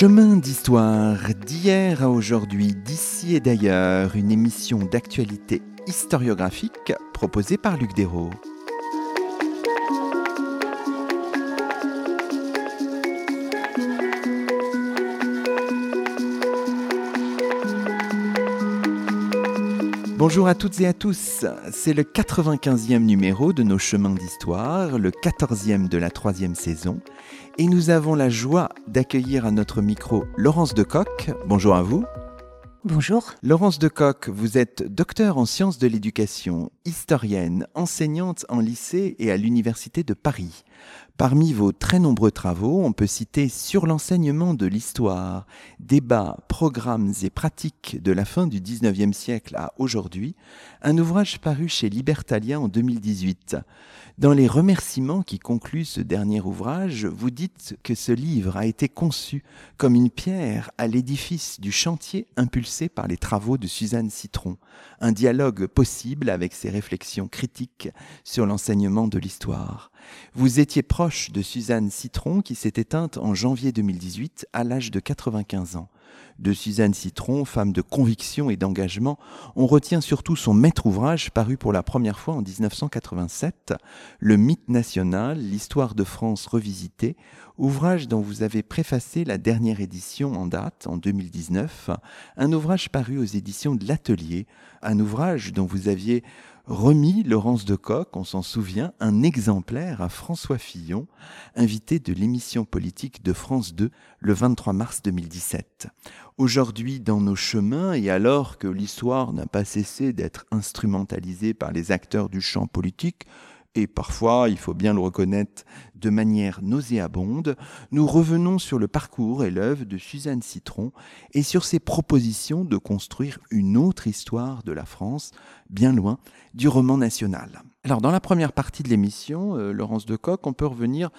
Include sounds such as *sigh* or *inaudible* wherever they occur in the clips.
Chemin d'histoire, d'hier à aujourd'hui, d'ici et d'ailleurs, une émission d'actualité historiographique proposée par Luc Dérault. Bonjour à toutes et à tous, c'est le 95e numéro de nos chemins d'histoire, le 14e de la troisième saison, et nous avons la joie d'accueillir à notre micro Laurence Decoq. Bonjour à vous. Bonjour. Laurence Decoq, vous êtes docteur en sciences de l'éducation, historienne, enseignante en lycée et à l'Université de Paris. Parmi vos très nombreux travaux, on peut citer Sur l'enseignement de l'histoire, débats, programmes et pratiques de la fin du XIXe siècle à aujourd'hui, un ouvrage paru chez Libertalia en 2018. Dans les remerciements qui concluent ce dernier ouvrage, vous dites que ce livre a été conçu comme une pierre à l'édifice du chantier impulsé par les travaux de Suzanne Citron, un dialogue possible avec ses réflexions critiques sur l'enseignement de l'histoire. Vous proche de Suzanne Citron qui s'est éteinte en janvier 2018 à l'âge de 95 ans. De Suzanne Citron, femme de conviction et d'engagement, on retient surtout son maître ouvrage paru pour la première fois en 1987, Le mythe national, l'histoire de France revisitée, ouvrage dont vous avez préfacé la dernière édition en date, en 2019, un ouvrage paru aux éditions de l'Atelier, un ouvrage dont vous aviez remis Laurence de Coq, on s'en souvient, un exemplaire à François Fillon, invité de l'émission politique de France 2 le 23 mars 2017. Aujourd'hui, dans nos chemins, et alors que l'histoire n'a pas cessé d'être instrumentalisée par les acteurs du champ politique, et parfois, il faut bien le reconnaître, de manière nauséabonde, nous revenons sur le parcours et l'œuvre de Suzanne Citron et sur ses propositions de construire une autre histoire de la France, bien loin du roman national. Alors, dans la première partie de l'émission, euh, Laurence Decoq, on peut revenir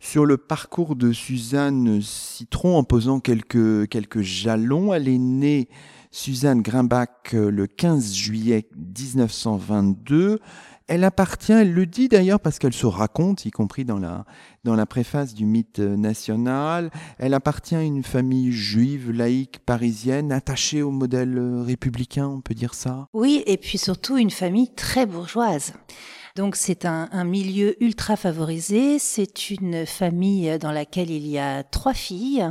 sur le parcours de Suzanne Citron en posant quelques, quelques jalons. Elle est née Suzanne Grimbach euh, le 15 juillet 1922. Elle appartient, elle le dit d'ailleurs parce qu'elle se raconte, y compris dans la, dans la préface du mythe national, elle appartient à une famille juive, laïque, parisienne, attachée au modèle républicain, on peut dire ça? Oui, et puis surtout une famille très bourgeoise. Donc c'est un, un, milieu ultra favorisé, c'est une famille dans laquelle il y a trois filles,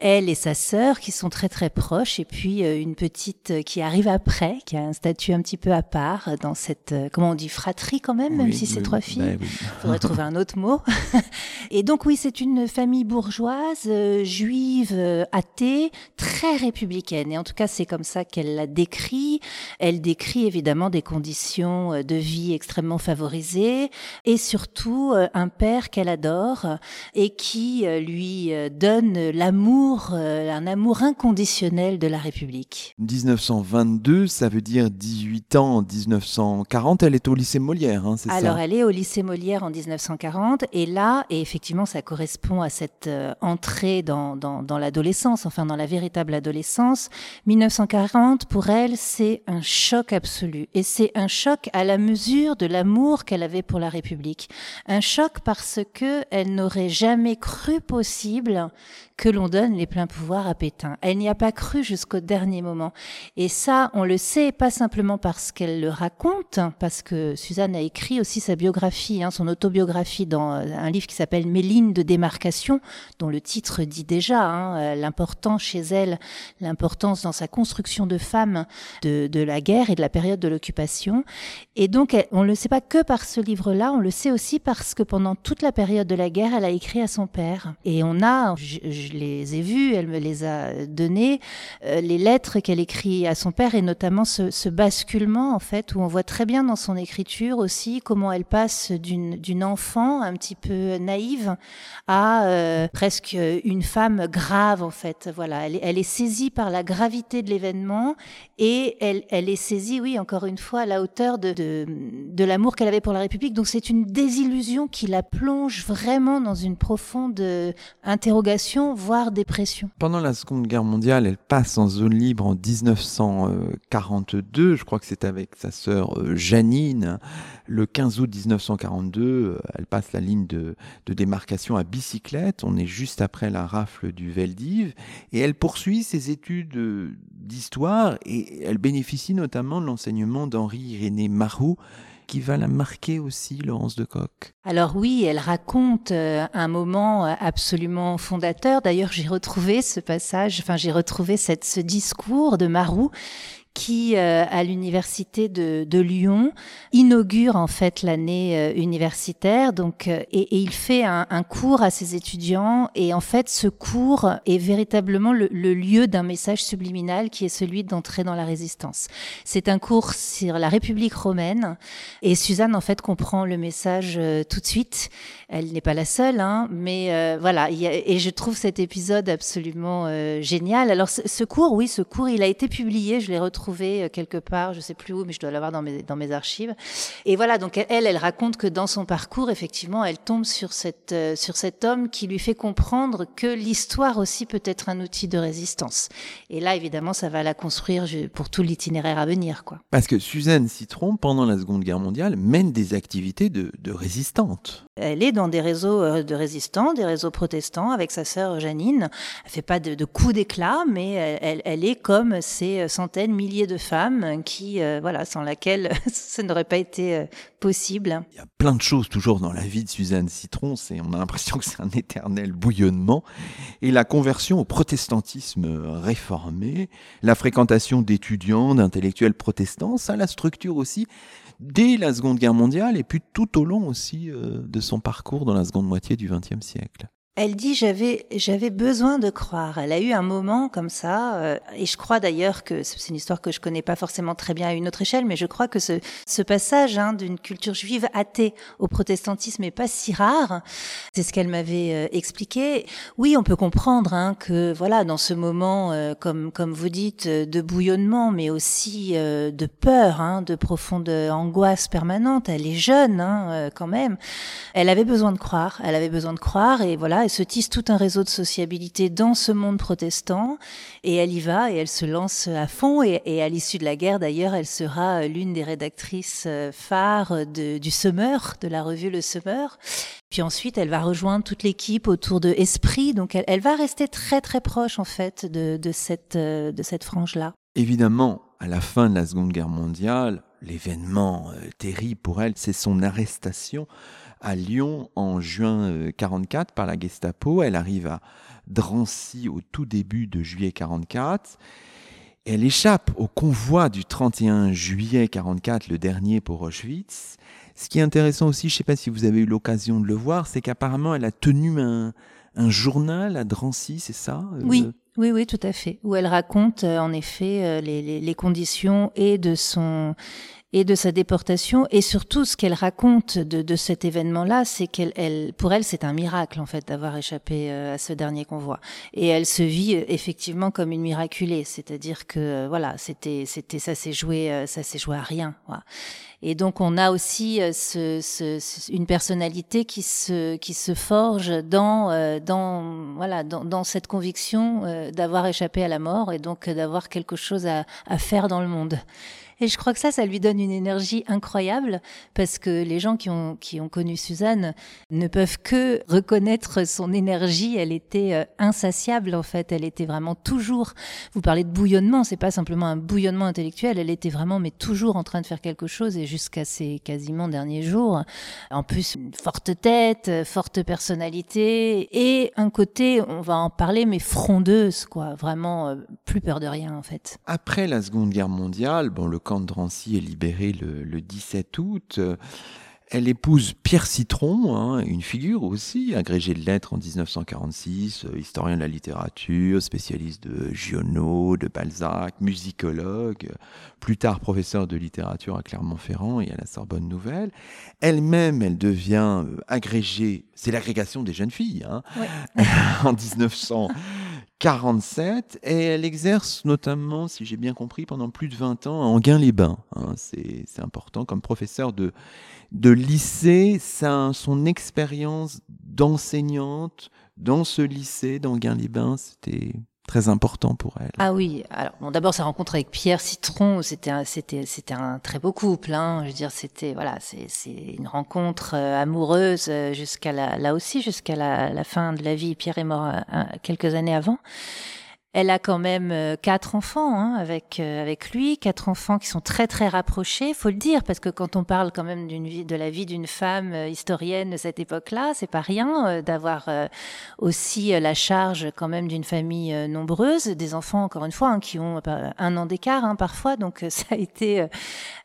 elle et sa sœur qui sont très très proches. Et puis euh, une petite euh, qui arrive après qui a un statut un petit peu à part dans cette euh, comment on dit fratrie quand même même si c'est trois filles. Il *laughs* bah faudrait trouver un autre mot. *laughs* Et donc oui c'est une famille bourgeoise juive athée très républicaine. Et en tout cas c'est comme ça qu'elle la décrit. Elle décrit évidemment des conditions de vie extrêmement favorisées et surtout un père qu'elle adore et qui lui donne l'amour euh, un amour inconditionnel de la République. 1922, ça veut dire 18 ans en 1940. Elle est au lycée Molière, hein, c'est ça? Alors, elle est au lycée Molière en 1940. Et là, et effectivement, ça correspond à cette euh, entrée dans, dans, dans l'adolescence, enfin dans la véritable adolescence. 1940, pour elle, c'est un choc absolu. Et c'est un choc à la mesure de l'amour qu'elle avait pour la République. Un choc parce que elle n'aurait jamais cru possible que l'on donne les pleins pouvoirs à Pétain. Elle n'y a pas cru jusqu'au dernier moment. Et ça, on le sait pas simplement parce qu'elle le raconte, parce que Suzanne a écrit aussi sa biographie, hein, son autobiographie dans euh, un livre qui s'appelle Méline de démarcation, dont le titre dit déjà hein, euh, l'importance chez elle, l'importance dans sa construction de femme de, la guerre et de la période de l'occupation. Et donc, on ne le sait pas que par ce livre-là, on le sait aussi parce que pendant toute la période de la guerre, elle a écrit à son père. Et on a, les ai vues, elle me les a données, euh, les lettres qu'elle écrit à son père et notamment ce, basculement en fait où on voit très bien dans son écriture aussi comment elle passe d'une enfant un petit peu naïve à euh, presque une femme grave en fait. Voilà, elle, est saisie par la gravité de l'événement et elle, est saisie, oui, encore une fois, à la hauteur de, de, l'amour qu'elle avait pour la République. Donc c'est une désillusion qui la plonge vraiment dans une profonde interrogation, voire dépression. Pendant la Seconde Guerre mondiale, elle passe en zone libre en 1942. Je crois que c'est avec sa sœur euh, Janine. Le 15 août 1942, elle passe la ligne de, de démarcation à bicyclette. On est juste après la rafle du Veldiv. Et elle poursuit ses études d'histoire et elle bénéficie notamment de l'enseignement d'Henri Irénée Marou, qui va la marquer aussi, Laurence de Coq Alors oui, elle raconte euh, un moment euh, absolument fondateur. D'ailleurs, j'ai retrouvé ce passage, enfin j'ai retrouvé cette, ce discours de Marou qui, euh, à l'université de, de, Lyon, inaugure en fait l'année euh, universitaire. Donc, euh, et, et, il fait un, un, cours à ses étudiants. Et en fait, ce cours est véritablement le, le lieu d'un message subliminal qui est celui d'entrer dans la résistance. C'est un cours sur la République romaine. Et Suzanne, en fait, comprend le message tout de suite. Elle n'est pas la seule, hein, mais voilà. Y a, et je trouve cet épisode absolument génial. Alors, ce, ce cours, oui, ce cours, il a été publié. Je l'ai retrouvé euh, quelque part, je sais plus où, mais je dois l'avoir dans mes, dans mes archives. Et voilà, donc elle, elle raconte que dans son parcours, effectivement, elle tombe sur, cette, euh, sur cet homme qui lui fait comprendre que l'histoire aussi peut être un outil de résistance. Et là, évidemment, ça va la construire pour tout l'itinéraire à venir. Quoi. Parce que Suzanne Citron, pendant la Seconde Guerre mondiale, mène des activités de, de résistante. Elle est dans des réseaux euh, de résistants, des réseaux protestants avec sa sœur Janine. Elle fait pas de, de coups d'éclat, mais elle, elle, est comme ces centaines, milliers de femmes qui, euh, voilà, sans laquelle *laughs* ce n'aurait pas été euh, possible. Il y a plein de choses toujours dans la vie de Suzanne Citron. C'est, on a l'impression que c'est un éternel bouillonnement. Et la conversion au protestantisme réformé, la fréquentation d'étudiants, d'intellectuels protestants, ça la structure aussi dès la Seconde Guerre mondiale et puis tout au long aussi euh, de son parcours dans la seconde moitié du XXe siècle. Elle dit j'avais j'avais besoin de croire. Elle a eu un moment comme ça euh, et je crois d'ailleurs que c'est une histoire que je connais pas forcément très bien à une autre échelle, mais je crois que ce passage hein, d'une culture juive athée au protestantisme est pas si rare. C'est ce qu'elle m'avait euh, expliqué. Oui, on peut comprendre hein, que voilà dans ce moment euh, comme comme vous dites de bouillonnement, mais aussi de peur, hein, de profonde angoisse permanente. Elle est jeune quand même. Elle avait besoin de croire. Elle avait besoin de croire et voilà se tisse tout un réseau de sociabilité dans ce monde protestant et elle y va et elle se lance à fond et, à l'issue de la guerre d'ailleurs elle sera l'une des rédactrices euh, phares du Summer, de la revue Le Summer. Puis ensuite, elle va rejoindre toute l'équipe autour de Esprit. Donc, elle, va rester très, très proche, en fait, de, de cette, euh, de cette frange-là. Évidemment, à la fin de la Seconde Guerre mondiale, l'événement euh, terrible pour elle, c'est son arrestation à Lyon en juin 44 par la Gestapo. Elle arrive à Drancy au tout début de juillet 44. Elle échappe au convoi du 31 juillet 44, le dernier pour Auschwitz. Ce qui est intéressant aussi, je ne sais pas si vous avez eu l'occasion de le voir, c'est qu'apparemment elle a tenu un, un, journal à Drancy, c'est ça Oui. Oui, oui, tout à fait. Où elle raconte en effet les, les, les conditions et de son et de sa déportation et surtout ce qu'elle raconte de, de cet événement-là, c'est qu'elle, elle, pour elle, c'est un miracle en fait d'avoir échappé à ce dernier convoi. Et elle se vit effectivement comme une miraculée, c'est-à-dire que voilà, c'était, c'était, ça s'est joué, ça s'est joué à rien. Voilà. Et donc on a aussi ce, ce, une personnalité qui se qui se forge dans dans voilà dans, dans cette conviction d'avoir échappé à la mort et donc d'avoir quelque chose à, à faire dans le monde. Et je crois que ça, ça lui donne une énergie incroyable parce que les gens qui ont, qui ont connu Suzanne ne peuvent que reconnaître son énergie. Elle était euh, insatiable, en fait. Elle était vraiment toujours, vous parlez de bouillonnement, c'est pas simplement un bouillonnement intellectuel. Elle était vraiment, mais toujours en train de faire quelque chose et jusqu'à ses quasiment derniers jours. En plus, une forte tête, forte personnalité et un côté, on va en parler, mais frondeuse, quoi. Vraiment, euh, plus peur de rien, en fait. Après la Seconde Guerre mondiale, bon, le de Drancy est libéré le, le 17 août. Elle épouse Pierre Citron, hein, une figure aussi, agrégé de lettres en 1946, euh, historien de la littérature, spécialiste de Giono, de Balzac, musicologue, plus tard professeur de littérature à Clermont-Ferrand et à la Sorbonne Nouvelle. Elle-même, elle devient euh, agrégée, c'est l'agrégation des jeunes filles, hein, ouais. *laughs* en 1900. 47 et elle exerce notamment, si j'ai bien compris, pendant plus de 20 ans à Anguin-les-Bains. Hein. c'est important comme professeur de, de lycée. son expérience d'enseignante dans ce lycée d'Anguin-les-Bains, c'était très important pour elle. Ah oui, alors bon, d'abord sa rencontre avec Pierre Citron, c'était un, c'était c'était un très beau couple. Hein. Je veux dire, c'était voilà, c'est c'est une rencontre euh, amoureuse euh, jusqu'à la, là aussi jusqu'à la, fin de la vie. Pierre est mort euh, quelques années avant. Elle a quand même euh, quatre enfants hein, avec euh, avec lui, quatre enfants qui sont très très rapprochés, faut le dire, parce que quand on parle quand même de la vie d'une femme euh, historienne de cette époque-là, c'est pas rien d'avoir aussi la charge quand même d'une famille nombreuse, des enfants encore une fois hein, qui ont un an d'écart hein, parfois, donc *laughs* ça a été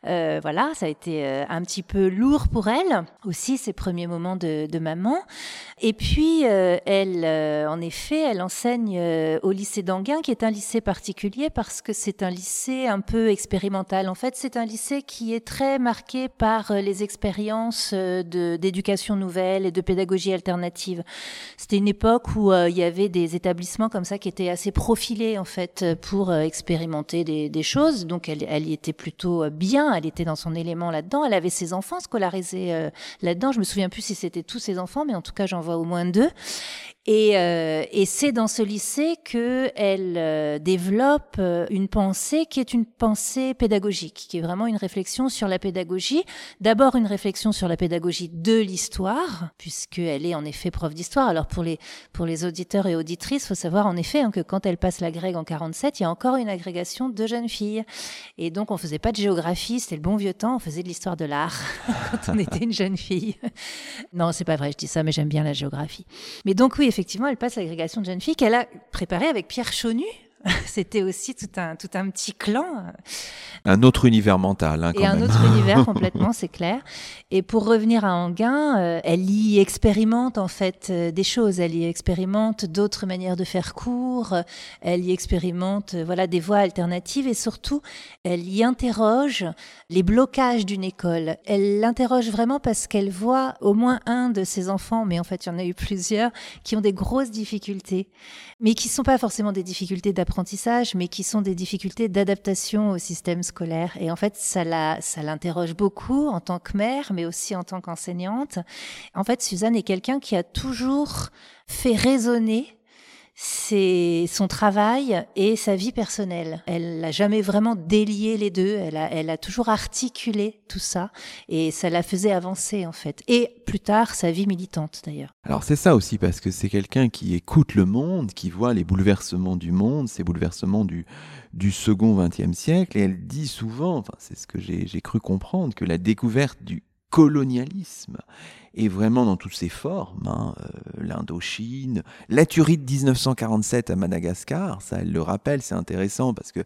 voilà, ça a été un petit peu lourd pour elle aussi ces premiers moments de, maman. Et puis elle, en effet, elle enseigne au lycée qui est un lycée particulier parce que c'est un lycée un peu expérimental. En fait, c'est un lycée qui est très marqué par euh, les expériences euh, d'éducation nouvelle et de pédagogie alternative. C'était une époque où euh, il y avait des établissements comme ça qui étaient assez profilés en fait pour expérimenter des, choses. Donc elle, elle y était plutôt bien, elle était dans son élément là-dedans. Elle avait ses enfants scolarisés là-dedans. Je me souviens plus si c'était tous ses enfants, mais en tout cas j'en vois au moins deux. Et, euh, et c'est dans ce lycée que elle euh, développe euh, une pensée qui est une pensée pédagogique, qui est vraiment une réflexion sur la pédagogie. D'abord une réflexion sur la pédagogie de l'histoire, puisqu'elle est en effet prof d'histoire. Alors pour les pour les auditeurs et auditrices, faut savoir en effet hein, que quand elle passe la grecque en 47, il y a encore une agrégation de jeunes filles. Et donc on faisait pas de géographie, c'était le bon vieux temps, on faisait de l'histoire de l'art *laughs* quand on était une jeune fille. non, c'est pas vrai, je dis ça, mais j'aime bien la géographie. Mais donc oui, effectivement, elle passe l'agrégation de jeunes filles qu'elle a préparée avec Pierre Chonu, *laughs* C'était aussi tout un, tout un petit clan. Un autre univers mental, hein, quand Et un autre *laughs* univers complètement, c'est clair. Et pour revenir à Anguin, euh, elle y expérimente en fait euh, des choses. Elle y expérimente d'autres manières de faire cours. Elle y expérimente, euh, voilà, des voies alternatives et surtout, elle y interroge les blocages d'une école. Elle l'interroge vraiment parce qu'elle voit au moins un de ses enfants, mais en fait, il y en a eu plusieurs, qui ont des grosses difficultés, mais qui ne sont pas forcément des difficultés d'apprentissage mais qui sont des difficultés d'adaptation au système scolaire. Et en fait, ça l'interroge beaucoup en tant que mère, mais aussi en tant qu'enseignante. En fait, Suzanne est quelqu'un qui a toujours fait résonner c'est son travail et sa vie personnelle. Elle n'a jamais vraiment délié les deux. Elle a, toujours articulé tout ça et ça la faisait avancer en fait. Et plus tard, sa vie militante d'ailleurs. Alors c'est ça aussi parce que c'est quelqu'un qui écoute le monde, qui voit les bouleversements du monde, ces bouleversements du, du second XXe siècle et elle dit souvent, enfin c'est ce que j'ai cru comprendre, que la découverte du colonialisme et vraiment dans toutes ses formes, hein, euh, l'Indochine, la tuerie de 1947 à Madagascar, ça elle le rappelle, c'est intéressant parce que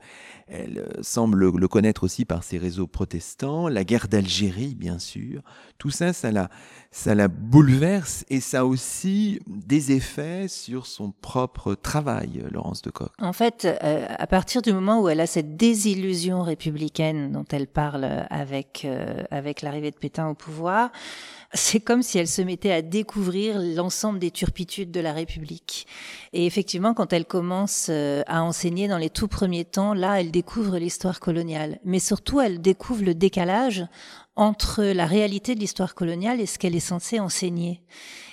elle euh, semble le, connaître aussi par ses réseaux protestants, la guerre d'Algérie bien sûr, tout ça, ça la, ça la bouleverse et ça a aussi des effets sur son propre travail, Laurence de Coq. En fait, euh, à partir du moment où elle a cette désillusion républicaine dont elle parle avec, avec l'arrivée de Pétain au pouvoir, c'est comme si elle se mettait à découvrir l'ensemble des turpitudes de la République. Et effectivement, quand elle commence euh, à enseigner dans les tout premiers temps, là, elle découvre l'histoire coloniale. Mais surtout, elle découvre le décalage entre la réalité de l'histoire coloniale et ce qu'elle est censée enseigner.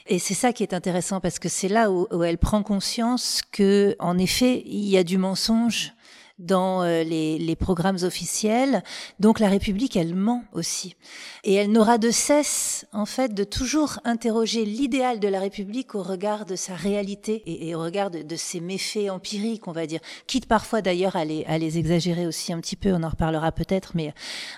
Et c'est ça qui est intéressant parce que c'est là où, où, elle prend conscience que, en effet, il y a du mensonge dans euh, les, programmes officiels. Donc la République, elle ment aussi. Et elle n'aura de cesse, en fait, de toujours interroger l'idéal de la République au regard de sa réalité et, au regard de, ses méfaits empiriques, on va dire. Quitte parfois d'ailleurs à les, à les exagérer aussi un petit peu, on en reparlera peut-être. Mais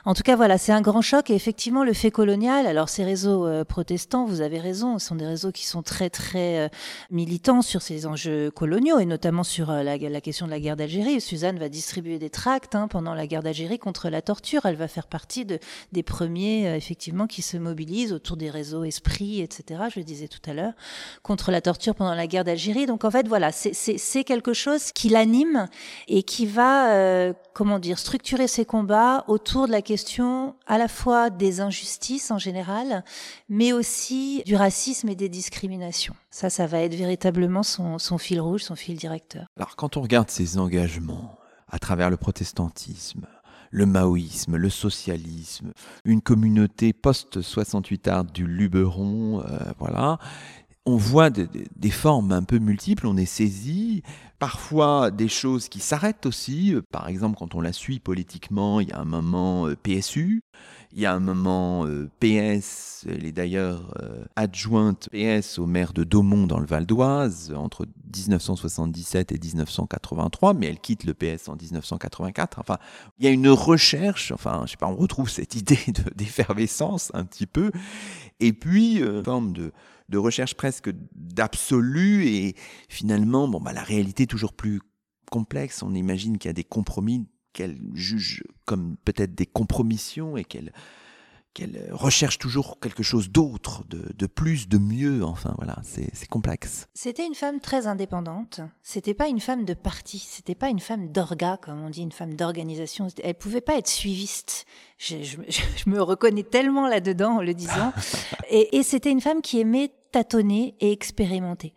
en tout cas, voilà, c'est un grand choc. Et effectivement, le fait colonial, alors ces réseaux euh, protestants, vous avez raison, ce sont des réseaux qui sont très, très euh, militants sur ces enjeux coloniaux et notamment sur la, la question de la guerre d'Algérie. Suzanne va distribuer des tracts hein, pendant la guerre d'Algérie contre la torture. Elle va faire partie de, des premiers, effectivement, qui se mobilisent autour des réseaux esprits, etc. Je le disais tout à l'heure, contre la torture pendant la guerre d'Algérie. Donc en fait, voilà, c'est quelque chose qui l'anime et qui va, comment dire, structurer ses combats autour de la question à la fois des injustices en général, mais aussi du racisme et des discriminations. Ça, ça va être véritablement son, son fil rouge, son fil directeur. Alors quand on regarde ses engagements à travers le protestantisme, le maoïsme, le socialisme, une communauté post-68 art du Luberon, euh, voilà, on voit des formes un peu multiples, on est saisi, parfois des choses qui s'arrêtent aussi, par exemple quand on la suit politiquement, il y a un moment euh, PSU, il y a un moment euh, PS, elle est d'ailleurs euh, adjointe PS au maire de Daumont dans le Val d'Oise entre 1977 et 1983, mais elle quitte le PS en 1984. Enfin, il y a une recherche, enfin, je sais pas, on retrouve cette idée *laughs* d'effervescence un petit peu, et puis une forme de de recherche presque d'absolu et finalement, bon, bah, la réalité est toujours plus complexe. On imagine qu'il y a des compromis qu'elle juge comme peut-être des compromissions et qu'elle qu'elle recherche toujours quelque chose d'autre, de, plus, de mieux. Enfin, voilà, c'est complexe. C'était une femme très indépendante. C'était pas une femme de parti. C'était pas une femme d'orga, comme on dit, une femme d'organisation. Elle pouvait pas être suiviste. Je, je me reconnais tellement là-dedans en le disant. *laughs* et, et c'était une femme qui aimait tâtonner et expérimenter.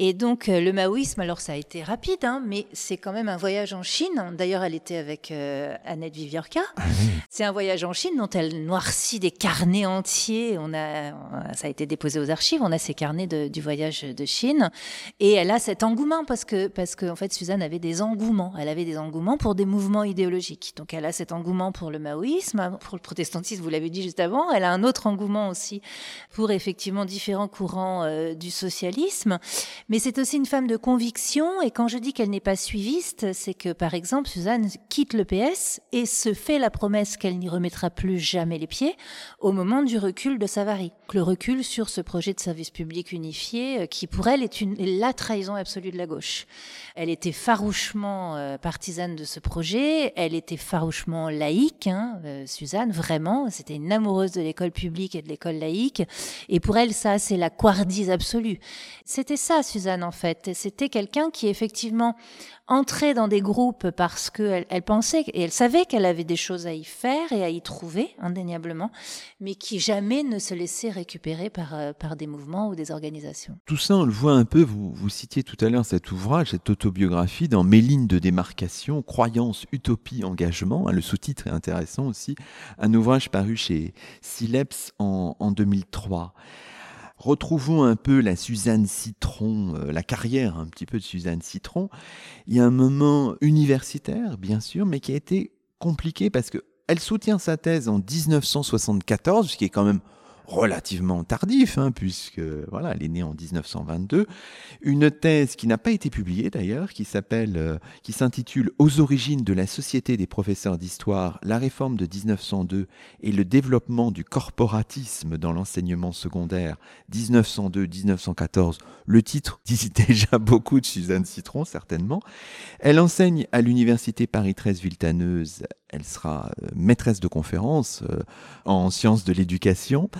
Et donc euh, le maoïsme, alors ça a été rapide, hein, mais c'est quand même un voyage en Chine. D'ailleurs, elle était avec euh, Annette Viviorca. Ah c'est un voyage en Chine dont elle noircit des carnets entiers. On a, ça a été déposé aux archives. On a ces carnets de, du voyage de Chine, et elle a cet engouement parce que parce que en fait Suzanne avait des engouements. Elle avait des engouements pour des mouvements idéologiques. Donc elle a cet engouement pour le maoïsme, pour le protestantisme. Vous l'avez dit juste avant. Elle a un autre engouement aussi pour effectivement différents courants euh, du socialisme. Mais c'est aussi une femme de conviction, et quand je dis qu'elle n'est pas suiviste, c'est que par exemple, Suzanne quitte le PS et se fait la promesse qu'elle n'y remettra plus jamais les pieds au moment du recul de Savary. Le recul sur ce projet de service public unifié, euh, qui pour elle est, une, la trahison absolue de la gauche. Elle était farouchement euh, partisane de ce projet, elle était farouchement laïque, hein, euh, Suzanne, vraiment, c'était une amoureuse de l'école publique et de l'école laïque, et pour elle, ça, c'est la couardise absolue. C'était ça, en fait. C'était quelqu'un qui effectivement entrait dans des groupes parce qu'elle elle pensait et elle savait qu'elle avait des choses à y faire et à y trouver, indéniablement, mais qui jamais ne se laissait récupérer par, euh, par des mouvements ou des organisations. Tout ça, on le voit un peu, vous, vous citiez tout à l'heure cet ouvrage, cette autobiographie dans Mes lignes de démarcation, croyance, utopie, engagement. Hein, le sous-titre est intéressant aussi. Un ouvrage paru chez Sileps en, en 2003. Retrouvons un peu la Suzanne Citron, euh, la carrière un petit peu de Suzanne Citron. Il y a un moment universitaire, bien sûr, mais qui a été compliqué parce que elle soutient sa thèse en 1974, ce qui est quand même relativement tardif, hein, puisque voilà, elle est née en 1922. Une thèse qui n'a pas été publiée d'ailleurs, qui s'appelle, euh, qui s'intitule Aux origines de la société des professeurs d'histoire, la réforme de 1902 et le développement du corporatisme dans l'enseignement secondaire 1902-1914. Le titre *laughs* dit déjà beaucoup de Suzanne Citron, certainement. Elle enseigne à l'université Paris 13 Villetaneuse elle sera euh, maîtresse de conférence euh, en sciences de l'éducation.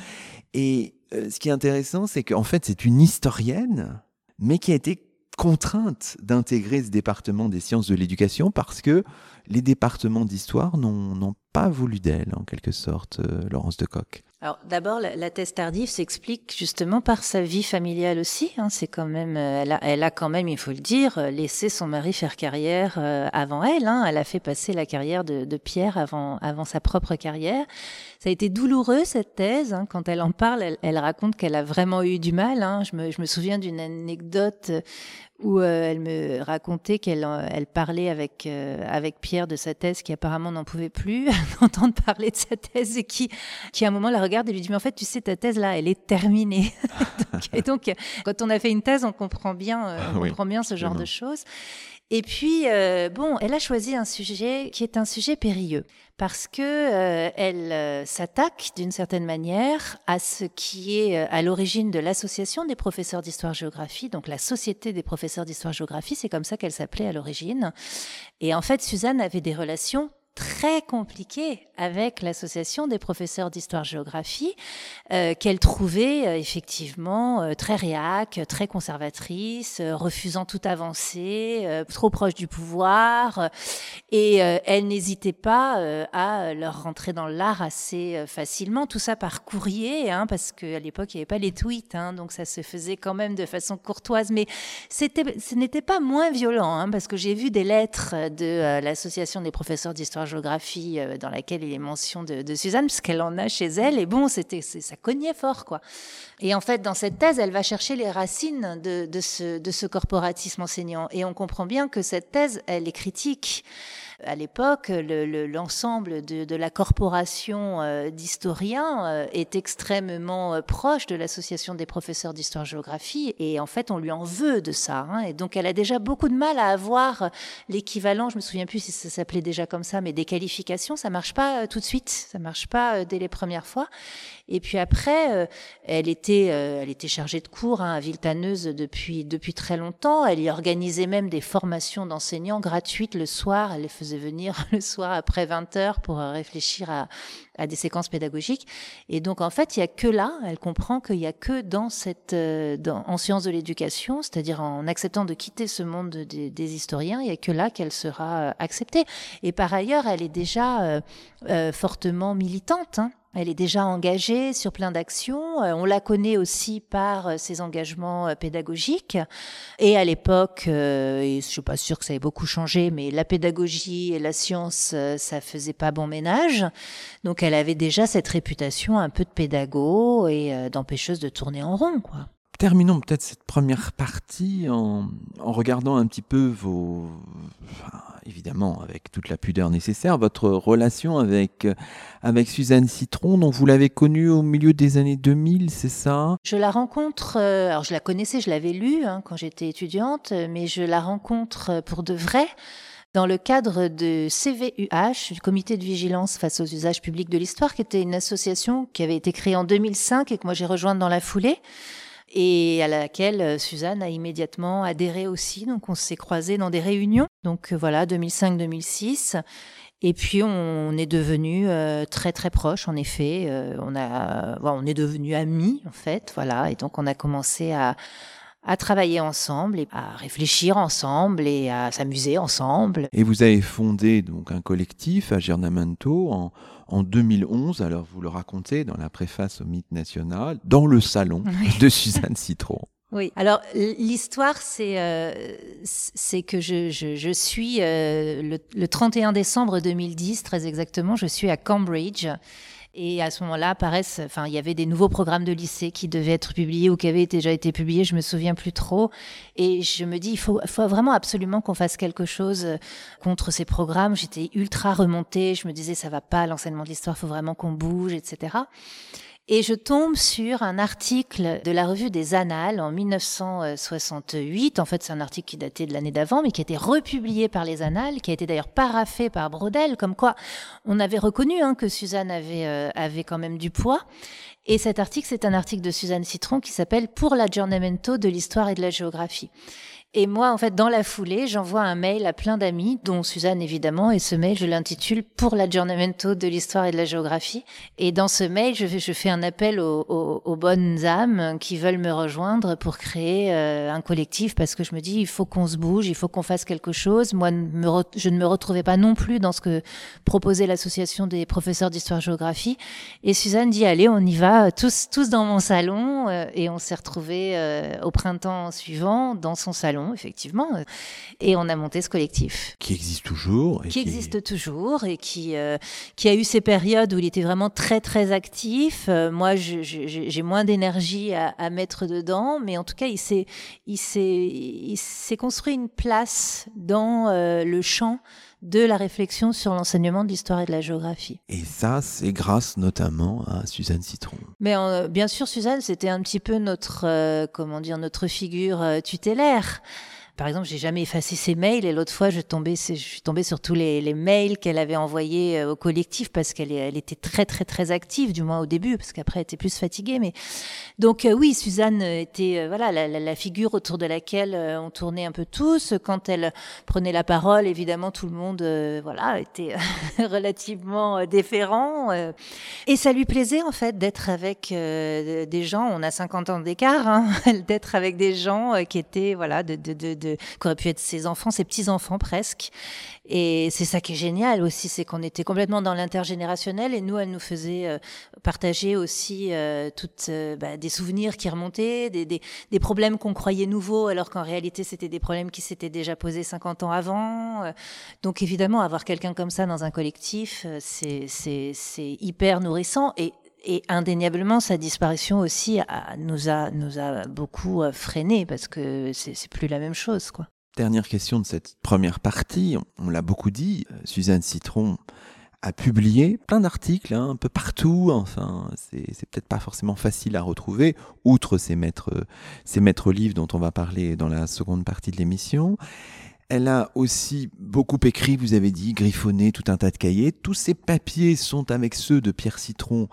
Et euh, ce qui est intéressant, c'est qu'en fait, c'est une historienne, mais qui a été contrainte d'intégrer ce département des sciences de l'éducation parce que les départements d'histoire n'ont pas voulu d'elle, en quelque sorte, Laurence de Coq. Alors d'abord, la, thèse tardive s'explique justement par sa vie familiale aussi. Hein. c'est quand même, euh, elle a, elle a, quand même, il faut le dire, euh, laissé son mari faire carrière euh, avant elle. Hein. Elle a fait passer la carrière de, de, Pierre avant, avant sa propre carrière. Ça a été douloureux cette thèse. Hein. Quand elle en parle, elle, elle raconte qu'elle a vraiment eu du mal. Hein. Je me, je, me, souviens d'une anecdote où elle me racontait qu'elle elle parlait avec avec Pierre de sa thèse qui apparemment n'en pouvait plus *laughs* d'entendre parler de sa thèse et qui qui à un moment la regarde et lui dit mais en fait tu sais ta thèse là elle est terminée *laughs* donc, et donc quand on a fait une thèse on comprend bien euh, on ah comprend bien ce genre de choses Et puis, euh, bon, elle a choisi un sujet qui est un sujet périlleux parce que euh, elle euh, s'attaque d'une certaine manière à ce qui est à l'origine de l'association des professeurs d'histoire-géographie, donc la société des professeurs d'histoire-géographie, c'est comme ça qu'elle s'appelait à l'origine. Et en fait, Suzanne avait des relations très compliqué avec l'association des professeurs d'histoire-géographie, euh, qu'elle trouvait euh, effectivement euh, très réac, très conservatrice, refusant toute avancée, trop proche du pouvoir, et elle n'hésitait pas à leur rentrer dans l'art assez facilement, tout ça par courrier, hein, parce qu'à l'époque il n'y avait pas les tweets, hein, donc ça se faisait quand même de façon courtoise, mais ce n'était pas moins violent, hein, parce que j'ai vu des lettres de l'association des professeurs d'histoire géographie euh, dans laquelle il est mention de, Suzanne, parce qu'elle en a chez elle. Et bon, c'était, ça cognait fort, quoi. Et en fait, dans cette thèse, elle va chercher les racines de, de, de ce corporatisme enseignant. Et on comprend bien que cette thèse, elle est critique à l'époque, l'ensemble de, de, la corporation euh, d'historiens euh, est extrêmement euh, proche de l'association des professeurs d'histoire-géographie et en fait, on lui en veut de ça. Hein. et donc, elle a déjà beaucoup de mal à avoir l'équivalent, je me souviens plus si ça s'appelait déjà comme ça, mais des qualifications, ça marche pas tout de suite, ça marche pas dès les premières fois. Et puis après, elle était, elle était chargée de cours hein, à Viltaneuse depuis depuis très longtemps. Elle y organisait même des formations d'enseignants gratuites le soir. Elle les faisait venir *laughs* le soir après 20 heures pour euh, réfléchir à, des séquences pédagogiques. Et donc, en fait, il y a que là, elle comprend qu'il y a que dans cette, euh, en sciences de l'éducation, c'est-à-dire en acceptant de quitter ce monde des, historiens, il y a que là qu'elle sera euh, acceptée. Et par ailleurs, elle est déjà fortement militante. Hein. Elle est déjà engagée sur plein d'actions. Euh, on la connaît aussi par euh, ses engagements euh, pédagogiques. Et à l'époque, et je suis pas sûre que ça ait beaucoup changé, mais la pédagogie et la science, ça faisait pas bon ménage. Donc elle avait déjà cette réputation un peu de pédago et d'empêcheuse de tourner en rond, quoi. Terminons peut-être cette première partie en, en, regardant un petit peu vos, évidemment avec toute la pudeur nécessaire, votre relation avec, avec Suzanne Citron, dont vous l'avez connue au milieu des années 2000, c'est ça? Je la rencontre, euh, alors je la connaissais, je l'avais lue hein, quand j'étais étudiante, mais je la rencontre pour de vrai dans le cadre de CVUH, du Comité de vigilance face aux usages publics de l'histoire, qui était une association qui avait été créée en 2005 et que moi j'ai rejointe dans la foulée et à laquelle euh, Suzanne a immédiatement adhéré aussi. Donc on s'est croisés dans des réunions. Donc euh, voilà, 2005-2006. Et puis on est devenus euh, très très proches en effet. on a, on est devenus amis en fait, voilà. Et donc on a commencé à à travailler ensemble et à réfléchir ensemble et à s'amuser ensemble. Et vous avez fondé donc un collectif à Gernamento en, en 2011, alors vous le racontez dans la préface au Mythe National, dans le salon *laughs* de Suzanne Citron. Oui, alors l'histoire, c'est euh, c'est que je, je, je suis euh, le, le 31 décembre 2010, très exactement, je suis à Cambridge et à ce moment-là, apparaissent, enfin, il y avait des nouveaux programmes de lycée qui devaient être publiés ou qui avaient déjà été publiés, je me souviens plus trop. Et je me dis, il faut, vraiment absolument qu'on fasse quelque chose euh, contre ces programmes. J'étais ultra remontée, je me disais, ça va pas, l'enseignement de l'histoire, faut vraiment qu'on bouge, etc. Et je tombe sur un article de la revue des Annales en 1968. En fait, c'est un article qui datait de l'année d'avant, mais qui a été republié par les Annales, qui a été d'ailleurs paraffé par Brodel, comme quoi on avait reconnu hein, que Suzanne avait, euh, avait quand même du poids. Et cet article, c'est un article de Suzanne Citron qui s'appelle Pour l'aggiornamento de l'histoire et de la géographie. Et moi, en fait, dans la foulée, j'envoie un mail à plein d'amis, dont Suzanne évidemment, et ce mail, je l'intitule Pour l'aggiornamento de l'histoire et de la géographie. Et dans ce mail, je, je fais un appel aux, aux, aux, bonnes âmes qui veulent me rejoindre pour créer euh, un collectif, parce que je me dis, il faut qu'on se bouge, il faut qu'on fasse quelque chose. Moi, je ne me retrouvais pas non plus dans ce que proposait l'association des professeurs d'histoire-géographie. Et Suzanne dit, allez, on y va, tous, tous dans mon salon. Euh, et on s'est retrouvés euh, au printemps suivant dans son salon effectivement. Et on a monté ce collectif. Qui existe toujours. qui, existe toujours et qui, euh, qui a eu ces périodes où il était vraiment très, très actif. Euh, moi, j'ai moins d'énergie à, mettre dedans, mais en tout cas, il s'est, il s'est, construit une place dans euh, le champ de la réflexion sur l'enseignement de l'histoire et de la géographie. Et ça, c'est grâce notamment à Suzanne Citron. Mais bien sûr, Suzanne, c'était un petit peu notre, comment dire, notre figure tutélaire par exemple, j'ai jamais effacé ses mails et l'autre fois, je, suis tombée sur tous les, mails qu'elle avait envoyés au collectif parce qu'elle elle était très très très active, du moins au début, parce qu'après elle était plus fatiguée. Mais donc oui, Suzanne était voilà la, figure autour de laquelle on tournait un peu tous. Quand elle prenait la parole, évidemment, tout le monde voilà était *laughs* relativement déférent et ça lui plaisait en fait d'être avec des gens. On a 50 ans d'écart, hein, *laughs* d'être avec des gens euh, qui étaient, voilà, de, qui auraient pu être ses enfants, ses petits-enfants presque. Et c'est ça qui est génial aussi, c'est qu'on était complètement dans l'intergénérationnel et nous, elle nous faisait euh, partager aussi euh, toutes bah, des souvenirs qui remontaient, des, des, des problèmes qu'on croyait nouveaux alors qu'en réalité c'était des problèmes qui s'étaient déjà posés 50 ans avant. Donc évidemment, avoir quelqu'un comme ça dans un collectif, c'est hyper nourrissant et et indéniablement, sa disparition aussi nous, a, nous a beaucoup euh, freiné parce que c'est plus la même chose. Quoi. Dernière question de cette première partie. On, l'a beaucoup dit, euh, Suzanne Citron a publié plein d'articles hein, un peu partout. Enfin, c'est peut-être pas forcément facile à retrouver, outre ces maîtres, ces maîtres livres dont on va parler dans la seconde partie de l'émission. Elle a aussi beaucoup écrit, vous avez dit, griffonné tout un tas de cahiers. Tous ces papiers sont avec ceux de Pierre Citron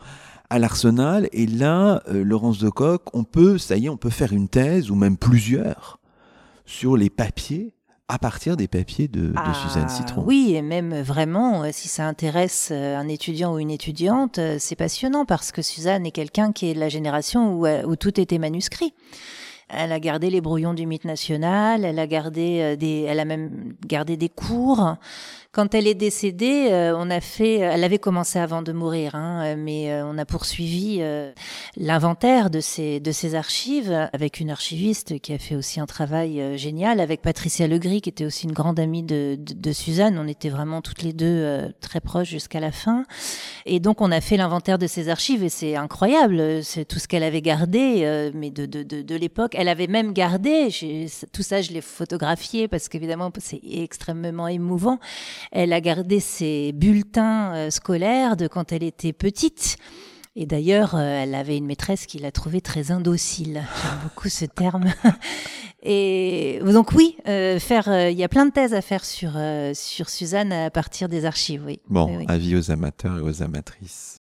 à l'Arsenal. Et là, euh, Laurence de Coq, on peut, ça y est, on peut faire une thèse ou même plusieurs sur les papiers à partir des papiers de, ah, Suzanne Citron. Oui, et même vraiment, euh, si ça intéresse euh, un étudiant ou une étudiante, c'est passionnant parce que Suzanne est quelqu'un qui est de la génération où, où tout était manuscrit. Elle a gardé les brouillons du mythe national, elle a gardé des, elle a même gardé des cours. Quand elle est décédée, euh, on a fait, elle avait commencé avant de mourir, hein, mais euh, on a poursuivi euh, l'inventaire de ses de ses archives avec une archiviste qui a fait aussi un travail génial, avec Patricia Legris qui était aussi une grande amie de, de, de Suzanne. On était vraiment toutes les deux très proches jusqu'à la fin, et donc on a fait l'inventaire de ses archives et c'est incroyable, c'est tout ce qu'elle avait gardé, mais de de de, de l'époque. Elle avait même gardé, tout ça je l'ai photographié parce qu'évidemment c'est extrêmement émouvant elle a gardé ses bulletins euh, scolaires de quand elle était petite. Et d'ailleurs, euh, elle avait une maîtresse qui l'a trouvée très indocile. J'aime beaucoup ce terme. *laughs* Et donc oui, euh, faire, il y a plein de thèses à faire sur sur Suzanne à partir des archives. Oui. Bon, avis aux amateurs et aux amatrices.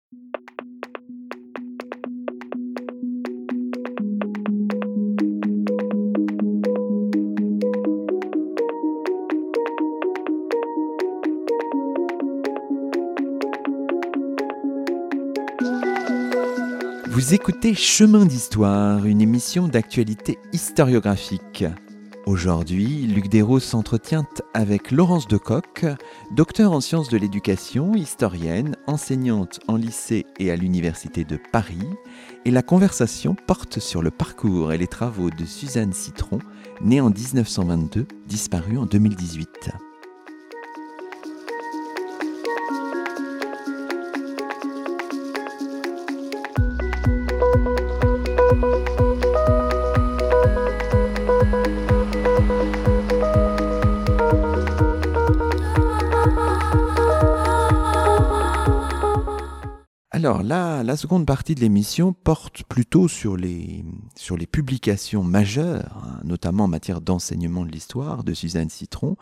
Vous écoutez Chemin d'Histoire, une émission d'actualité historiographique. Aujourd'hui, Luc Dérault s'entretient avec Laurence Decoq, docteur en sciences de l'éducation, historienne, enseignante en lycée et à l'Université de Paris, et la conversation porte sur le parcours et les travaux de Suzanne Citron, née en 1922, disparue en 2018. Alors là, la seconde partie de l'émission porte plutôt sur les, publications majeures, hein, notamment en matière d'enseignement de l'histoire de Suzanne Citron.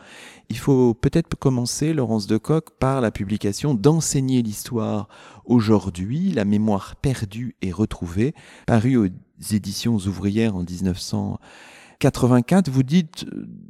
Il faut peut-être commencer, Laurence Decoq, par la publication d'Enseigner l'histoire aujourd'hui, la mémoire perdue et retrouvée, parue aux éditions ouvrières en 1984. Vous dites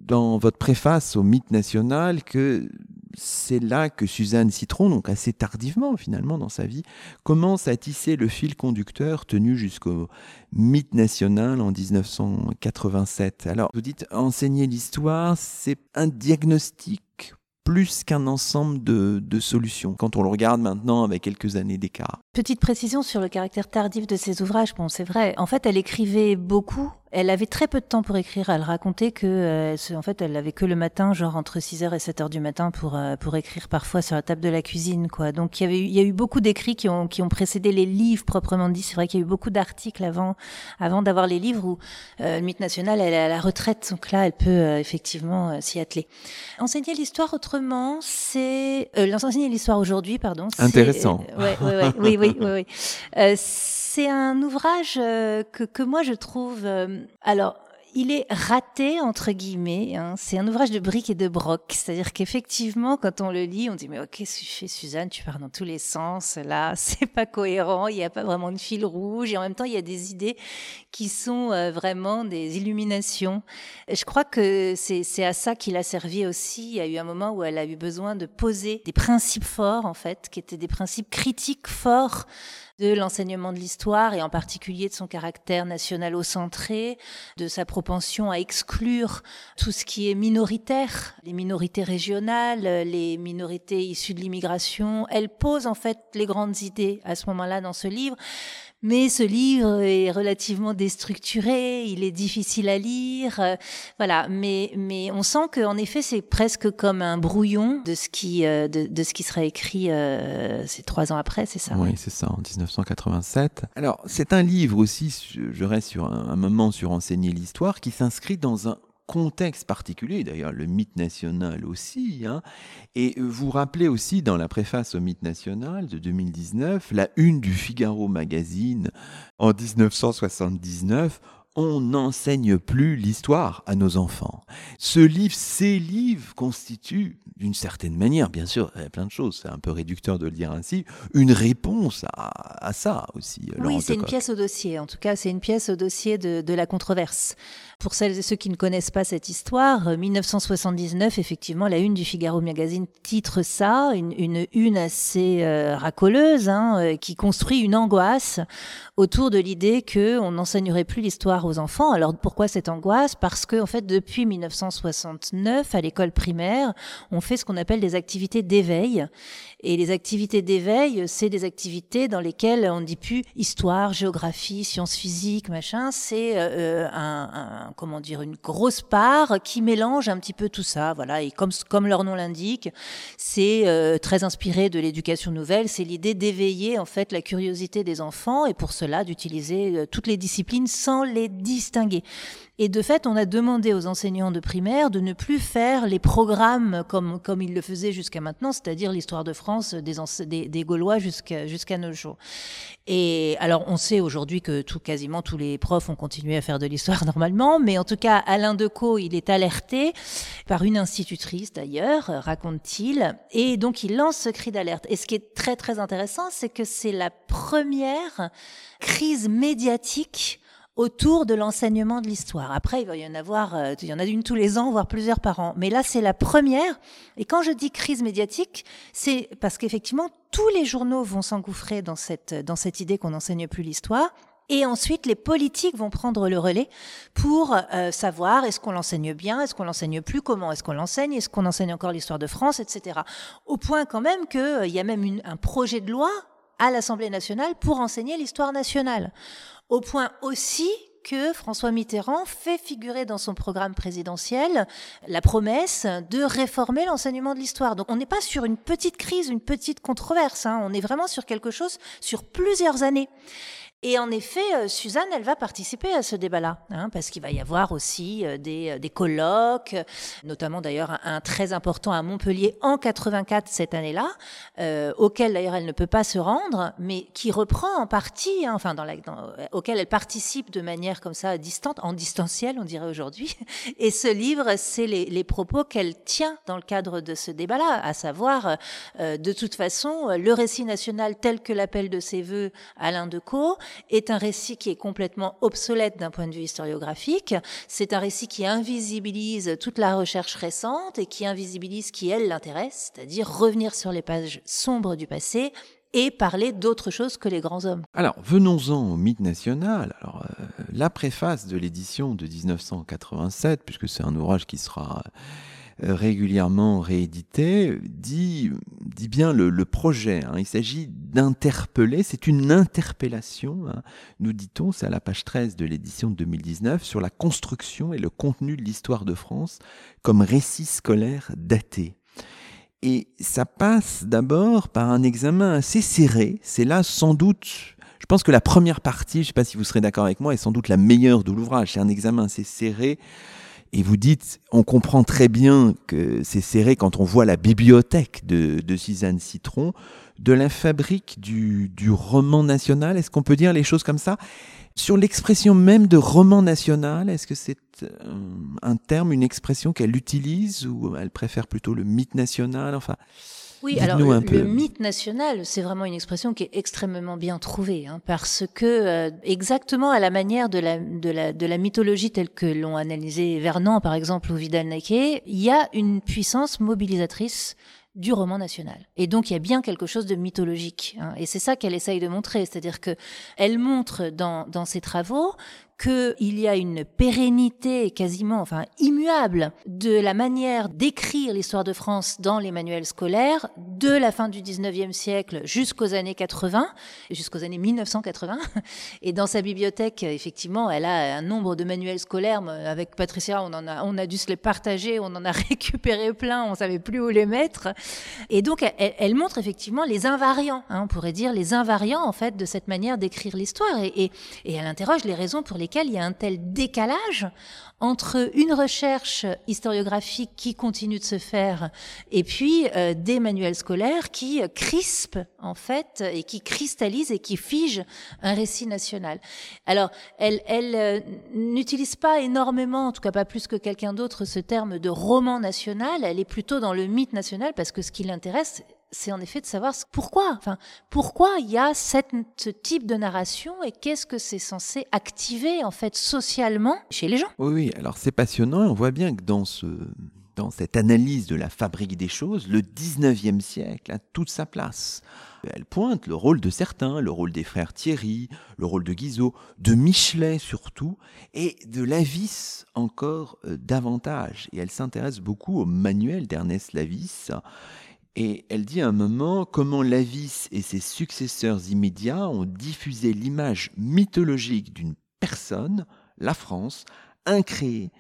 dans votre préface au mythe national que c'est là que Suzanne Citron, donc assez tardivement finalement dans sa vie, commence à tisser le fil conducteur tenu jusqu'au mythe national en 1987. Alors, vous dites enseigner l'histoire, c'est un diagnostic plus qu'un ensemble de, solutions quand on le regarde maintenant avec quelques années d'écart. Petite précision sur le caractère tardif de ses ouvrages. Bon, c'est vrai. En fait, elle écrivait beaucoup elle avait très peu de temps pour écrire. Elle racontait que, euh, en fait, elle avait que le matin, genre entre 6h et 7h du matin pour, euh, pour écrire parfois sur la table de la cuisine, quoi. Donc, il y avait il y a eu beaucoup d'écrits qui ont, qui ont précédé les livres proprement dit. C'est vrai qu'il y a eu beaucoup d'articles avant, avant d'avoir les livres où, euh, le mythe national, elle est à la retraite. Donc là, elle peut, effectivement, s'y atteler. Enseigner l'histoire autrement, c'est, l'enseigner l'histoire aujourd'hui, pardon. Intéressant. ouais, ouais, ouais, oui, *laughs* oui, oui, oui. c'est un ouvrage que, que moi je trouve alors, il est raté entre guillemets. Hein. C'est un ouvrage de briques et de broc, c'est-à-dire qu'effectivement, quand on le lit, on dit mais tu fais, Suzanne Tu pars dans tous les sens. Là, *laughs* c'est pas cohérent. Il n'y a pas vraiment de fil rouge et en même temps, il y a des idées qui sont euh, vraiment des illuminations. je crois que c'est à ça qu'il a servi aussi. Il y a eu un moment où elle a eu besoin de poser des principes forts, en fait, qui étaient des principes critiques forts de l'enseignement de l'histoire et en particulier de son caractère national-centré, de sa propension à exclure tout ce qui est minoritaire, les minorités régionales, les minorités issues de l'immigration. Elle pose en fait les grandes idées à ce moment-là dans ce livre. Mais ce livre est relativement déstructuré, il est difficile à lire, euh, voilà. Mais mais on sent qu'en effet c'est presque comme un brouillon de ce qui euh, de, de, ce qui sera écrit euh, c'est trois ans après, c'est ça Oui, c'est ça, en 1987. Alors c'est un livre aussi, je reste sur un moment sur enseigner l'histoire, qui s'inscrit dans un contexte particulier, d'ailleurs le mythe national aussi. Hein. Et vous rappelez aussi dans la préface au mythe national de 2019, la une du Figaro magazine en 1979 on n'enseigne plus l'histoire à nos enfants. Ce livre, ces livres constituent, d'une certaine manière, bien sûr, il y a plein de choses, c'est un peu réducteur de le dire ainsi, une réponse à, ça aussi. Oui, c'est une pièce au dossier, en tout cas, c'est une pièce au dossier de, la controverse. Pour celles et ceux qui ne connaissent pas cette histoire, 1979, euh, effectivement, la une du Figaro Magazine titre ça, une, une, assez euh, racoleuse, hein, euh, qui construit une angoisse autour de l'idée qu'on n'enseignerait plus l'histoire aux enfants. Alors pourquoi cette angoisse? Parce que en fait, depuis 1969, à l'école primaire, on fait ce qu'on appelle des activités d'éveil. Et les activités d'éveil, c'est des activités dans lesquelles on ne dit plus histoire, géographie, sciences physiques, machin. C'est euh, un, comment dire une grosse part qui mélange un petit peu tout ça. Voilà. Et comme leur nom l'indique, c'est euh, très inspiré de l'éducation nouvelle. C'est l'idée d'éveiller en fait la curiosité des enfants et pour cela d'utiliser euh, toutes les disciplines sans les distinguer. Et de fait, on a demandé aux enseignants de primaire de ne plus faire les programmes comme, comme ils le faisaient jusqu'à maintenant, c'est-à-dire l'histoire de France des, des, des Gaulois jusqu'à nos jours. Et alors, on sait aujourd'hui que tout, quasiment tous les profs ont continué à faire de l'histoire *laughs* normalement, mais en tout cas, Alain Decaux, il est alerté par une institutrice d'ailleurs, raconte-t-il, et donc il lance ce cri d'alerte. Et ce qui est très très intéressant, c'est que c'est la première crise médiatique autour de l'enseignement de l'histoire. Après, il va y en avoir, euh, il y en a une tous les ans, voire plusieurs par an. Mais là, c'est la première. Et quand je dis crise médiatique, c'est parce qu'effectivement, tous les journaux vont s'engouffrer dans cette, dans cette idée qu'on n'enseigne plus l'histoire. Et ensuite, les politiques vont prendre le relais pour euh, savoir est-ce qu'on l'enseigne bien, est-ce qu'on l'enseigne plus, comment est-ce qu'on l'enseigne, est-ce qu'on enseigne encore l'histoire de France, etc. Au point quand même qu'il euh, y a même un projet de loi à l'Assemblée nationale pour enseigner l'histoire nationale. Au point aussi que François Mitterrand fait figurer dans son programme présidentiel la promesse de réformer l'enseignement de l'histoire. Donc on n'est pas sur une petite crise, une petite controverse, hein. on est vraiment sur quelque chose sur plusieurs années. Et en effet, euh, Suzanne, elle va participer à ce débat-là, hein, parce qu'il va y avoir aussi euh, des, euh, des colloques, notamment d'ailleurs un, très important à Montpellier en 84 cette année-là, euh, auquel d'ailleurs elle ne peut pas se rendre, mais qui reprend en partie, hein, enfin dans la, dans, auquel elle participe de manière comme ça distante, en distanciel, on dirait aujourd'hui. *laughs* Et ce livre, c'est les, les, propos qu'elle tient dans le cadre de ce débat-là, à savoir, euh, de toute façon, le récit national tel que l'appelle de ses voeux Alain Decaux est un récit qui est complètement obsolète d'un point de vue historiographique. C'est un récit qui invisibilise toute la recherche récente et qui invisibilise ce qui, elle, l'intéresse, c'est-à-dire revenir sur les pages sombres du passé et parler d'autre chose que les grands hommes. Alors, venons-en au mythe national. Alors, euh, la préface de l'édition de 1987, puisque c'est un ouvrage qui sera régulièrement réédité, dit, dit bien le, projet. Hein. Il s'agit d'interpeller, c'est une interpellation, hein. nous dit-on, c'est à la page 13 de l'édition de 2019, sur la construction et le contenu de l'histoire de France comme récit scolaire daté. Et ça passe d'abord par un examen assez serré. C'est là sans doute, je pense que la première partie, je ne sais pas si vous serez d'accord avec moi, est sans doute la meilleure de l'ouvrage. C'est un examen assez serré et vous dites, on comprend très bien que c'est serré quand on voit la bibliothèque de, de Suzanne Citron, de la fabrique du, du roman national. Est-ce qu'on peut dire les choses comme ça? Sur l'expression même de roman national, est-ce que c'est c'est un terme, une expression qu'elle utilise ou elle préfère plutôt le mythe national? Enfin, oui, alors le, mythe national, c'est vraiment une expression qui est extrêmement bien trouvée, hein, parce que euh, exactement à la manière de la, de la, de la mythologie telle que l'ont analysé Vernon, par exemple, ou Vidal-Naquet, il y a une puissance mobilisatrice du roman national. Et donc il y a bien quelque chose de mythologique. Hein, et c'est ça qu'elle essaye de montrer, c'est-à-dire que elle montre dans, dans ses travaux qu'il y a une pérennité quasiment, enfin immuable, de la manière d'écrire l'histoire de France dans les manuels scolaires de la fin du 19e siècle jusqu'aux années 80, jusqu'aux années 1980. *laughs* Et dans sa bibliothèque, effectivement, elle a un nombre de manuels scolaires. Avec Patricia, on en a, on a dû se les partager, on en a *laughs* récupéré plein, on savait plus où les mettre. Et donc, elle, montre effectivement les invariants, hein, on pourrait dire les invariants en fait de cette manière d'écrire l'histoire. Et, et, elle interroge les raisons pour lesquelles il y a un tel décalage entre une recherche historiographique qui continue de se faire et puis euh, des manuels scolaires qui crispent en fait et qui cristallisent et qui figent un récit national. Alors, elle, euh, n'utilise pas énormément, en tout cas pas plus que quelqu'un d'autre, ce terme de roman national. Elle est plutôt dans le mythe national parce que ce qui l'intéresse, c'est en effet de savoir pourquoi. Enfin, pourquoi il y a ce type de narration et qu'est-ce que c'est censé activer en fait socialement chez les gens. Oui, oui. Alors c'est passionnant. On voit bien que dans ce dans cette analyse de la fabrique des choses, le 19e siècle a toute sa place. Elle pointe le rôle de certains, le rôle des frères Thierry, le rôle de Guizot, de Michelet surtout, et de Lavis encore euh, davantage. Et elle s'intéresse beaucoup au manuel d'Ernest Lavis et elle dit à un moment comment Lavis et ses successeurs immédiats ont diffusé l'image mythologique d'une personne, la France, incréée,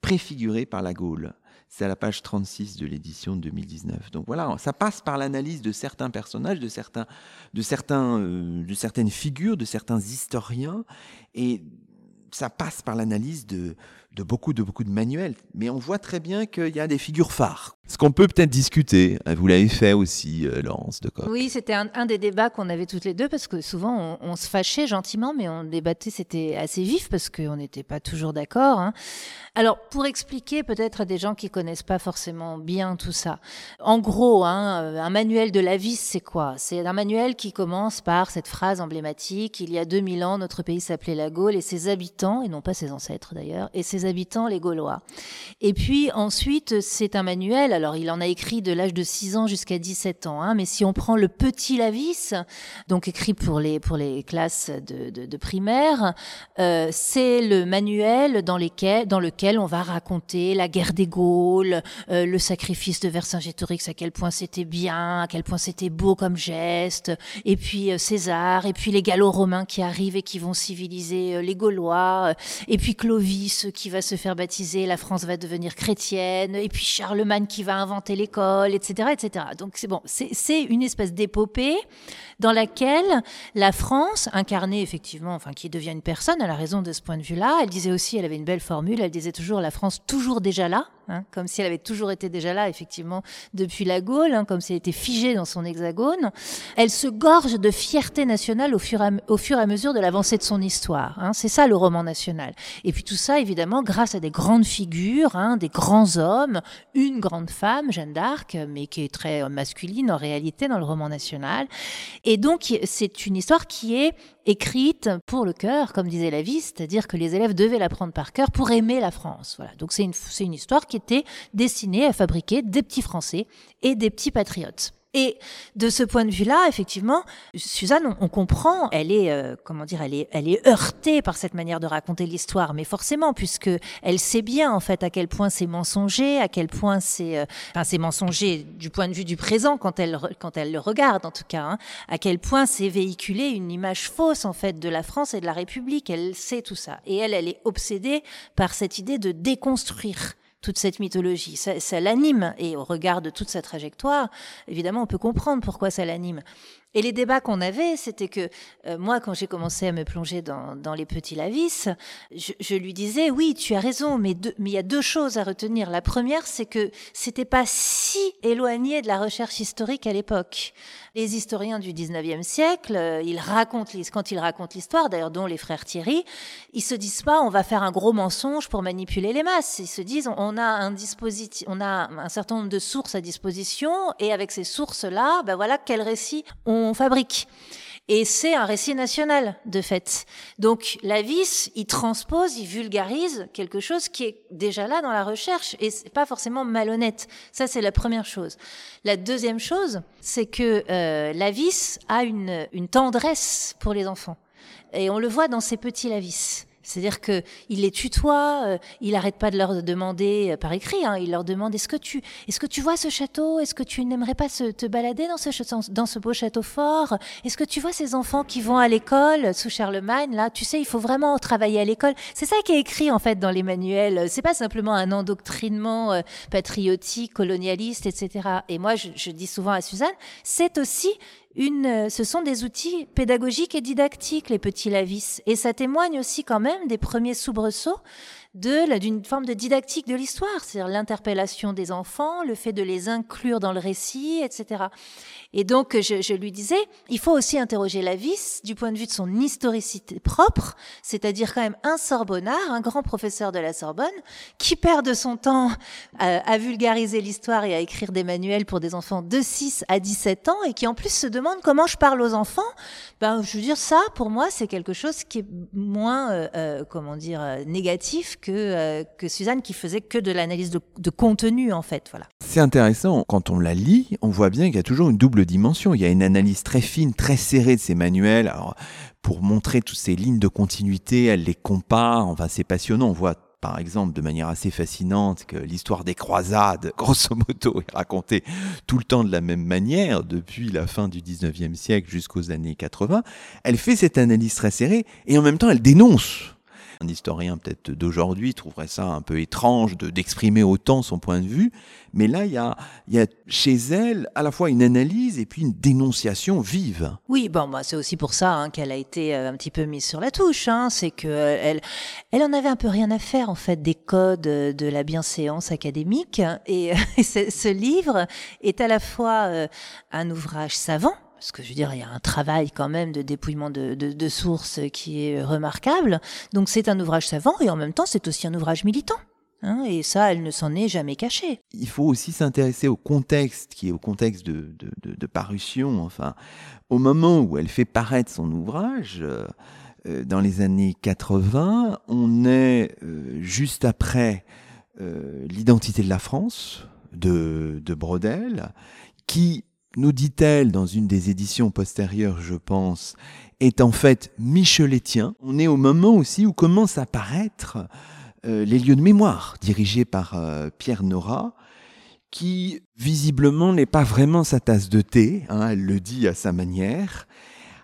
préfigurée par la Gaule. C'est à la page 36 de l'édition 2019. Donc voilà, ça passe par l'analyse de certains personnages, de, certains, de, certains, euh, de certaines figures, de certains historiens, et ça passe par l'analyse de, de beaucoup, de beaucoup de manuels. Mais on voit très bien qu'il y a des figures phares. Ce qu'on peut peut-être discuter, hein, vous l'avez fait aussi, euh, Laurence de Coq. Oui, c'était un, des débats qu'on avait toutes les deux, parce que souvent on, se fâchait gentiment, mais on débattait, c'était assez vif, parce qu'on n'était pas toujours d'accord. Hein. Alors, pour expliquer peut-être à des gens qui connaissent pas forcément bien tout ça, en gros, hein, euh, un manuel de la vie, c'est quoi? C'est un manuel qui commence par cette phrase emblématique, il y a 2000 ans, notre pays s'appelait la Gaule, et ses habitants, et non pas ses ancêtres d'ailleurs, et ses habitants, les Gaulois. Et puis ensuite, c'est un manuel alors, il en a écrit de l'âge de 6 ans jusqu'à 17 ans. Hein, mais si on prend le Petit Lavis, donc écrit pour les, pour les classes de, de, primaire, euh, c'est le manuel dans, dans lequel on va raconter la guerre des Gaules, euh, le sacrifice de Vercingétorix, à quel point c'était bien, à quel point c'était beau comme geste, et puis euh, César, et puis les Gallo-Romains qui arrivent et qui vont civiliser les Gaulois, et puis Clovis qui va se faire baptiser, la France va devenir chrétienne, et puis Charlemagne qui va inventer l'école, etc., etc. Donc c'est bon, c'est une espèce d'épopée dans laquelle la France, incarnée effectivement, enfin qui devient une personne, elle a raison de ce point de vue-là. Elle disait aussi, elle avait une belle formule, elle disait toujours la France toujours déjà là, hein, comme si elle avait toujours été déjà là, effectivement, depuis la Gaule, hein, comme si elle était figée dans son hexagone. Elle se gorge de fierté nationale au fur et à, mesure de l'avancée de son histoire. Hein. C'est ça le roman national. Et puis tout ça, évidemment, grâce à des grandes figures, des grands hommes, une grande femme, Jeanne d'Arc, mais qui est très masculine en réalité dans le roman national. Et donc, c'est une histoire qui est écrite pour le cœur, comme disait la vie, c'est-à-dire que les élèves devaient l'apprendre par cœur pour aimer la France. Voilà. Donc, c'est une, une histoire qui était destinée à fabriquer des petits Français et des petits patriotes. Et de ce point de vue-là, effectivement, Suzanne, on, comprend, elle est, euh, comment dire, elle est, elle est heurtée par cette manière de raconter l'histoire, mais forcément, puisque elle sait bien en fait à quel point c'est mensonger, à quel point c'est, euh, enfin, c'est mensonger du point de vue du présent quand elle, quand elle le regarde en tout cas, hein, à quel point c'est véhiculer une image fausse en fait de la France et de la République. Elle sait tout ça, et elle, elle est obsédée par cette idée de déconstruire toute cette mythologie. Ça, l'anime, et au regard de toute sa trajectoire, évidemment, on peut comprendre pourquoi ça l'anime. Et les débats qu'on avait, c'était que euh, moi, quand j'ai commencé à me plonger dans, les petits lavis, je, je, lui disais, oui, tu as raison, mais il y a deux choses à retenir. La première, c'est que c'était pas si éloigné de la recherche historique à l'époque. Les historiens du 19e siècle, euh, quand ils racontent l'histoire, d'ailleurs dont les frères Thierry, ils se disent pas on va faire un gros mensonge pour manipuler les masses. Ils se disent on a un dispositif, on a un certain nombre de sources à disposition et avec ces sources-là, ben voilà quel récit on fabrique. Et c'est un récit national, de fait. Donc, la vis, il transpose, il vulgarise quelque chose qui est déjà là dans la recherche et c'est pas forcément malhonnête. Ça, c'est la première chose. La deuxième chose, c'est que euh, la vis a une, une tendresse pour les enfants. Et on le voit dans ces petits lavis. C'est-à-dire que il les tutoie, euh, il arrête pas de leur demander euh, par écrit. Hein, il leur demande est-ce que tu, est-ce que tu vois ce château? Est-ce que tu n'aimerais pas se, te balader dans ce beau château fort? Est-ce que tu vois ces enfants qui vont à l'école sous Charlemagne Là, tu sais, il faut vraiment travailler à l'école. C'est ça qui est écrit en fait dans les manuels. C'est pas simplement un endoctrinement euh, patriotique, colonialiste, etc. Et moi, je dis souvent à Suzanne, c'est aussi une, euh, ce sont des outils pédagogiques et didactiques, les petits lavis. Et ça témoigne aussi quand même des premiers soubresauts de d'une forme de didactique de l'histoire, c'est-à-dire l'interpellation des enfants, le fait de les inclure dans le récit, etc. Et donc, je, je, lui disais, il faut aussi interroger la vis du point de vue de son historicité propre, c'est-à-dire quand même un Sorbonnard, un grand professeur de la Sorbonne, qui perd de son temps à, vulgariser l'histoire et à écrire des manuels pour des enfants de 6 à 17 ans, et qui en plus se demande comment je parle aux enfants. Ben, je veux dire, ça, pour moi, c'est quelque chose qui est moins, euh, euh comment dire, euh, négatif que, euh, que Suzanne qui faisait que de l'analyse de, contenu en fait. C'est intéressant, quand on la lit, on voit bien qu'il y a toujours une double dimension. Il y a une analyse très fine, très serrée de ces manuels. Alors, pour montrer toutes ces lignes de continuité, elle les compare, enfin c'est passionnant, on voit par exemple de manière assez fascinante que l'histoire des croisades, *laughs* grosso modo, est racontée tout le temps de la même manière, depuis la fin du 19e siècle jusqu'aux années 80, elle fait cette analyse très serrée et en même temps elle dénonce un historien peut-être d'aujourd'hui trouverait ça un peu étrange de d'exprimer autant son point de vue, mais là il y a, y a chez elle à la fois une analyse et puis une dénonciation vive. Oui, bon, moi c'est aussi pour ça hein, qu'elle a été euh, un petit peu mise sur la touche. Hein, c'est que euh, elle, en avait un peu rien à faire en fait des codes de la bienséance académique, et, *laughs* et ce, livre est à la fois euh, un ouvrage savant parce que je veux dire, il y a un travail quand même de dépouillement de, sources qui est remarquable. Donc c'est un ouvrage savant et en même temps c'est aussi un ouvrage militant. Hein, et ça, elle ne s'en est jamais cachée. Il faut aussi s'intéresser au contexte, qui est au contexte de, parution. Enfin, au moment où elle fait paraître son ouvrage, euh, euh dans les années 80, on est euh, juste après l'identité de la France de, de Brodel, qui nous dit-elle dans une des éditions postérieures, je pense, est en fait micheletien. On est au moment aussi où commencent à paraître euh, les lieux de mémoire, dirigés par euh, Pierre Nora, qui visiblement n'est pas vraiment sa tasse de thé, hein, elle le dit à sa manière,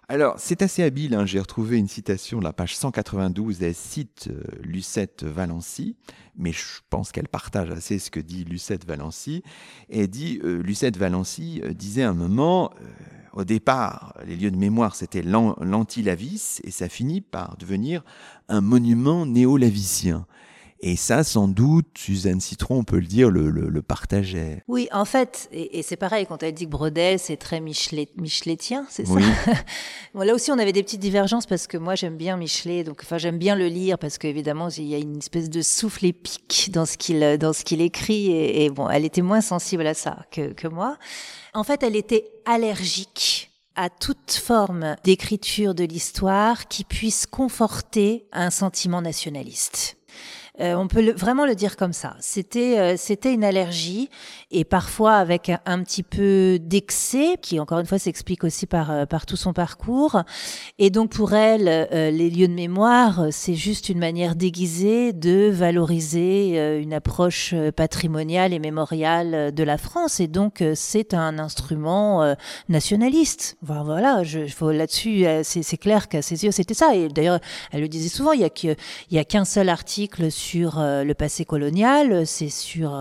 alors, c'est assez habile, hein. j'ai retrouvé une citation de la page 192, elle cite Lucette Valency, mais je pense qu'elle partage assez ce que dit Lucette Valency, elle dit, euh, Lucette Valency euh, disait un moment, euh, au départ, les lieux de mémoire, c'était l'anti-Lavis, et ça finit par devenir un monument néo-lavicien. Et ça, sans doute, Suzanne Citron, on peut le dire, le, le, le partageait. Oui, en fait, et, et c'est pareil, quand elle dit que Brodel, c'est très Michelet, micheletien, c'est oui. ça *laughs* bon, Là aussi, on avait des petites divergences parce que moi, j'aime bien Michelet, donc enfin, j'aime bien le lire parce qu'évidemment, il y a une espèce de souffle épique dans ce qu'il dans ce qu'il écrit, et, et, bon, elle était moins sensible à ça que, que moi. En fait, elle était allergique à toute forme d'écriture de l'histoire qui puisse conforter un sentiment nationaliste. Euh, on peut vraiment le dire comme ça. C'était euh, c'était une allergie et parfois avec un, petit peu d'excès qui encore une fois s'explique aussi par euh, tout son parcours. Et donc pour elle, les lieux de mémoire, c'est juste une manière déguisée de valoriser une approche patrimoniale et mémoriale de la France. Et donc c'est un instrument nationaliste. Voilà, je, là-dessus, c'est clair qu'à ses yeux c'était ça. Et d'ailleurs, elle le disait souvent, il y a qu'un seul article sur le passé colonial, c'est sur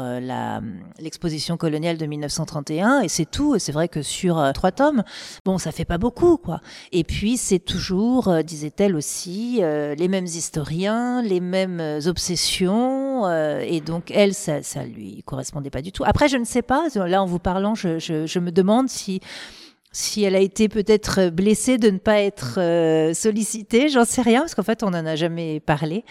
l'exposition coloniale de 1931, et c'est tout. C'est vrai que sur trois tomes, bon, ça fait pas beaucoup, quoi. Et puis c'est toujours, disait-elle aussi, les mêmes historiens, les mêmes obsessions, et donc elle, ça, ça lui correspondait pas du tout. Après, je ne sais pas. Là, en vous parlant, je me demande si si elle a été peut-être blessée de ne pas être euh, sollicitée, j'en sais rien, parce qu'en fait, on n'en a jamais parlé.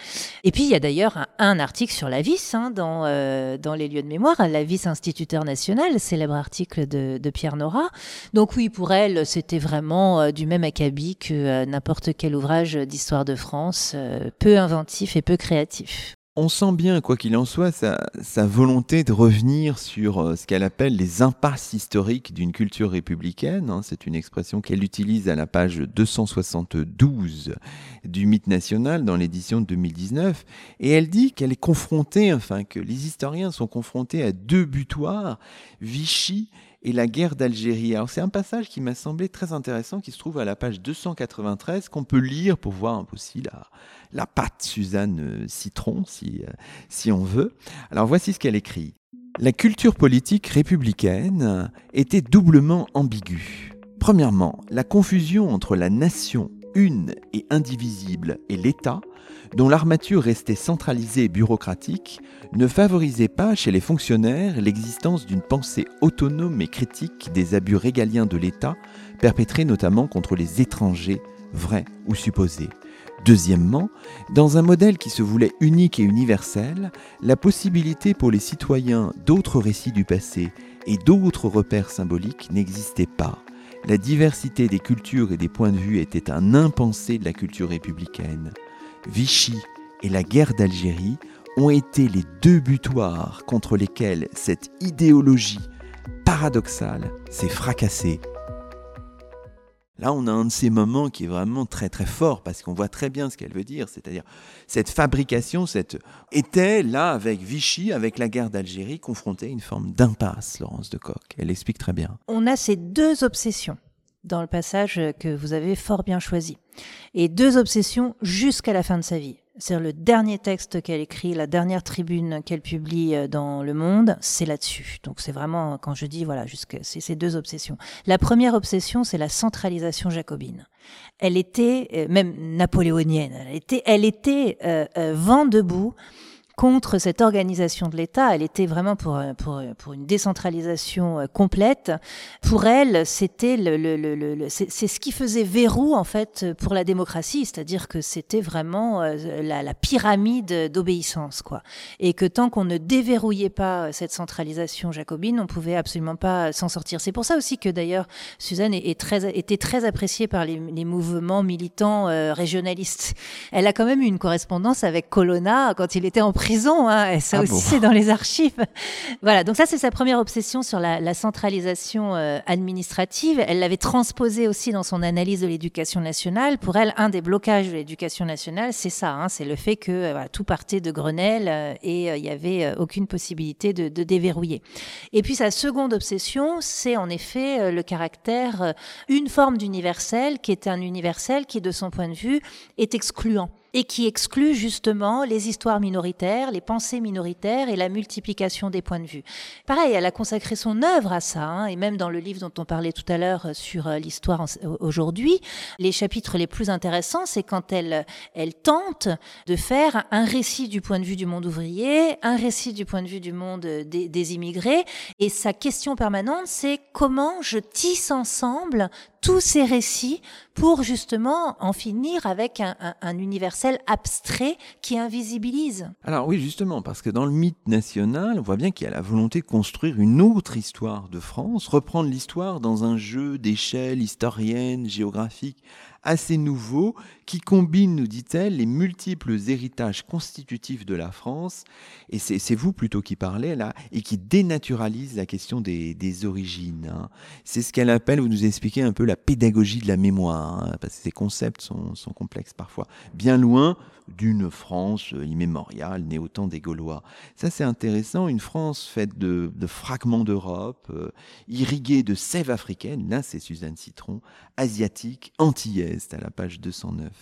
Et puis, il y a d'ailleurs un, article sur la vis hein, dans, euh, dans les lieux de mémoire, la vis instituteur national, célèbre article de, de, Pierre Nora. Donc oui, pour elle, c'était vraiment euh, du même acabit que n'importe quel ouvrage d'histoire de France, peu inventif et peu créatif. On sent bien, quoi qu'il en soit, sa, volonté de revenir sur euh, ce qu'elle appelle les impasses historiques d'une culture républicaine. Hein. C'est une expression qu'elle utilise à la page 272 du Mythe national dans l'édition de 2019. Et elle dit qu'elle est confrontée, enfin que les historiens sont confrontés à deux butoirs, Vichy et la guerre d'Algérie. Alors c'est un passage qui m'a semblé très intéressant, qui se trouve à la page 293, qu'on peut lire pour voir aussi la, la patte Suzanne euh, Citron, si, euh, si on veut. Alors voici ce qu'elle écrit. La culture politique républicaine était doublement ambiguë. Premièrement, la confusion entre la nation une et indivisible et l'État, dont l'armature restait centralisée et bureaucratique, ne favorisait pas chez les fonctionnaires l'existence d'une pensée autonome et critique des abus régaliens de l'État, perpétrés notamment contre les étrangers, vrais ou supposés. Deuxièmement, dans un modèle qui se voulait unique et universel, la possibilité pour les citoyens d'autres récits du passé et d'autres repères symboliques n'existait pas. La diversité des cultures et des points de vue était un impensé de la culture républicaine. Vichy et la guerre d'Algérie ont été les deux butoirs contre lesquels cette idéologie paradoxale s'est fracassée Là, on a un de ces moments qui est vraiment très très fort parce qu'on voit très bien ce qu'elle veut dire, c'est-à-dire cette fabrication, cette était là avec Vichy, avec la guerre d'Algérie, confrontée à une forme d'impasse, Laurence de Coq. Elle explique très bien. On a ces deux obsessions dans le passage que vous avez fort bien choisi, et deux obsessions jusqu'à la fin de sa vie c'est le dernier texte qu'elle écrit, la dernière tribune qu'elle publie euh, dans Le Monde, c'est là-dessus. Donc c'est vraiment, quand je dis, voilà, c'est ces deux obsessions. La première obsession, c'est la centralisation jacobine. Elle était, euh, même napoléonienne, elle était, elle était euh, vent debout contre cette organisation de l'État. Elle était vraiment pour, pour, pour une décentralisation euh, complète. Pour elle, c'était c'est ce qui faisait verrou en fait pour la démocratie, c'est-à-dire que c'était vraiment euh, la, pyramide d'obéissance, quoi. Et que tant qu'on ne déverrouillait pas cette centralisation jacobine, on pouvait absolument pas s'en sortir. C'est pour ça aussi que d'ailleurs Suzanne était très appréciée par les, mouvements militants euh, régionalistes. Elle a quand même eu une correspondance avec Colonna quand il était en prison prison, hein, ça ah aussi c'est dans les archives. *laughs* voilà, donc ça c'est sa première obsession sur la, centralisation euh, administrative. Elle l'avait transposé aussi dans son analyse de l'éducation nationale. Pour elle, un des blocages de l'éducation nationale, c'est ça, hein, c'est le fait que euh, tout partait de Grenelle euh, et il n'y avait aucune possibilité de, de, déverrouiller. Et puis sa seconde obsession, c'est en effet le caractère, une forme d'universel qui est un universel qui, de son point de vue, est excluant et qui exclut justement les histoires minoritaires, les pensées minoritaires et la multiplication des points de vue. Pareil, elle a consacré son œuvre à ça, hein, et même dans le livre dont on parlait tout à l'heure euh, sur euh, l'histoire aujourd'hui, les chapitres les plus intéressants, c'est quand elle, elle tente de faire un récit du point de vue du monde ouvrier, un récit du point de vue du monde des, des immigrés, et sa question permanente, c'est comment je tisse ensemble tous ces récits pour justement en finir avec un, universel abstrait qui invisibilise. Alors oui, justement, parce que dans le mythe national, on voit bien qu'il y a la volonté de construire une autre histoire de France, reprendre l'histoire dans un jeu d'échelle historienne, géographique, assez nouveau qui combine, nous dit-elle, les multiples héritages constitutifs de la France, et c'est vous plutôt qui parlez là, et qui dénaturalise la question des, origines. Hein. C'est ce qu'elle appelle, vous nous expliquez un peu la pédagogie de la mémoire, hein, parce que ces concepts sont, complexes parfois, bien loin d'une France immémoriale, née au temps des Gaulois. Ça, c'est intéressant, une France faite de, fragments d'Europe, euh, irriguée de sève africaine, là c'est Suzanne Citron, asiatique, antillaise, à la page 209.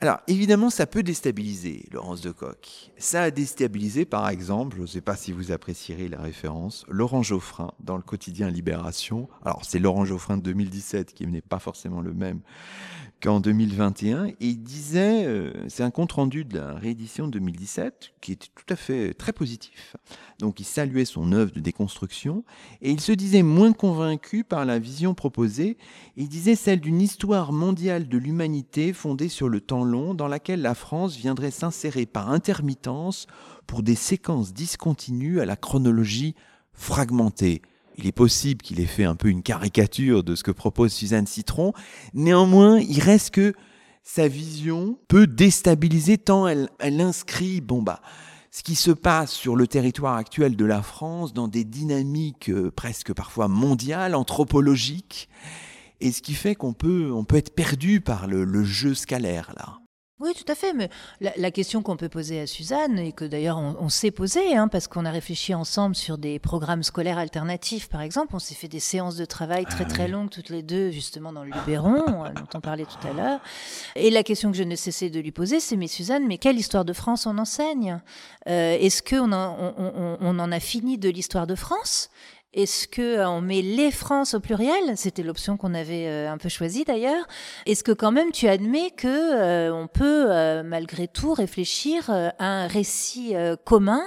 Alors, évidemment, ça peut déstabiliser Laurence de Coq. Ça a déstabilisé, par exemple, je ne sais pas si vous apprécierez la référence, Laurent Geoffrin dans le quotidien Libération. Alors, c'est Laurent Geoffrin de 2017 qui n'est pas forcément le même qu'en 2021. Et il disait, euh, c'est un compte-rendu de la réédition de 2017 qui était tout à fait très positif. Donc il saluait son œuvre de déconstruction et il se disait moins convaincu par la vision proposée. Il disait celle d'une histoire mondiale de l'humanité fondée sur le temps long dans laquelle la France viendrait s'insérer par intermittence pour des séquences discontinues à la chronologie fragmentée. Il est possible qu'il ait fait un peu une caricature de ce que propose Suzanne Citron. Néanmoins, il reste que sa vision peut déstabiliser tant elle, inscrit, bon bah, ce qui se passe sur le territoire actuel de la France dans des dynamiques euh, presque parfois mondiales, anthropologiques, et ce qui fait qu'on peut, on peut être perdu par le, le jeu scalaire là. Oui, tout à fait. Mais la, question qu'on peut poser à Suzanne, et que d'ailleurs on, s'est posé, hein, parce qu'on a réfléchi ensemble sur des programmes scolaires alternatifs, par exemple, on s'est fait des séances de travail très ah très longues toutes les deux, justement dans le Luberon, euh, dont on parlait tout à l'heure. Et la question que je ne cessais de lui poser, c'est mais Suzanne, mais quelle histoire de France on enseigne? Euh, Est-ce qu'on on, on en a fini de l'histoire de France? Est-ce que euh, on met les France au pluriel? C'était l'option qu'on avait euh, un peu choisie d'ailleurs. Est-ce que quand même tu admets que euh, on peut malgré tout réfléchir à un récit commun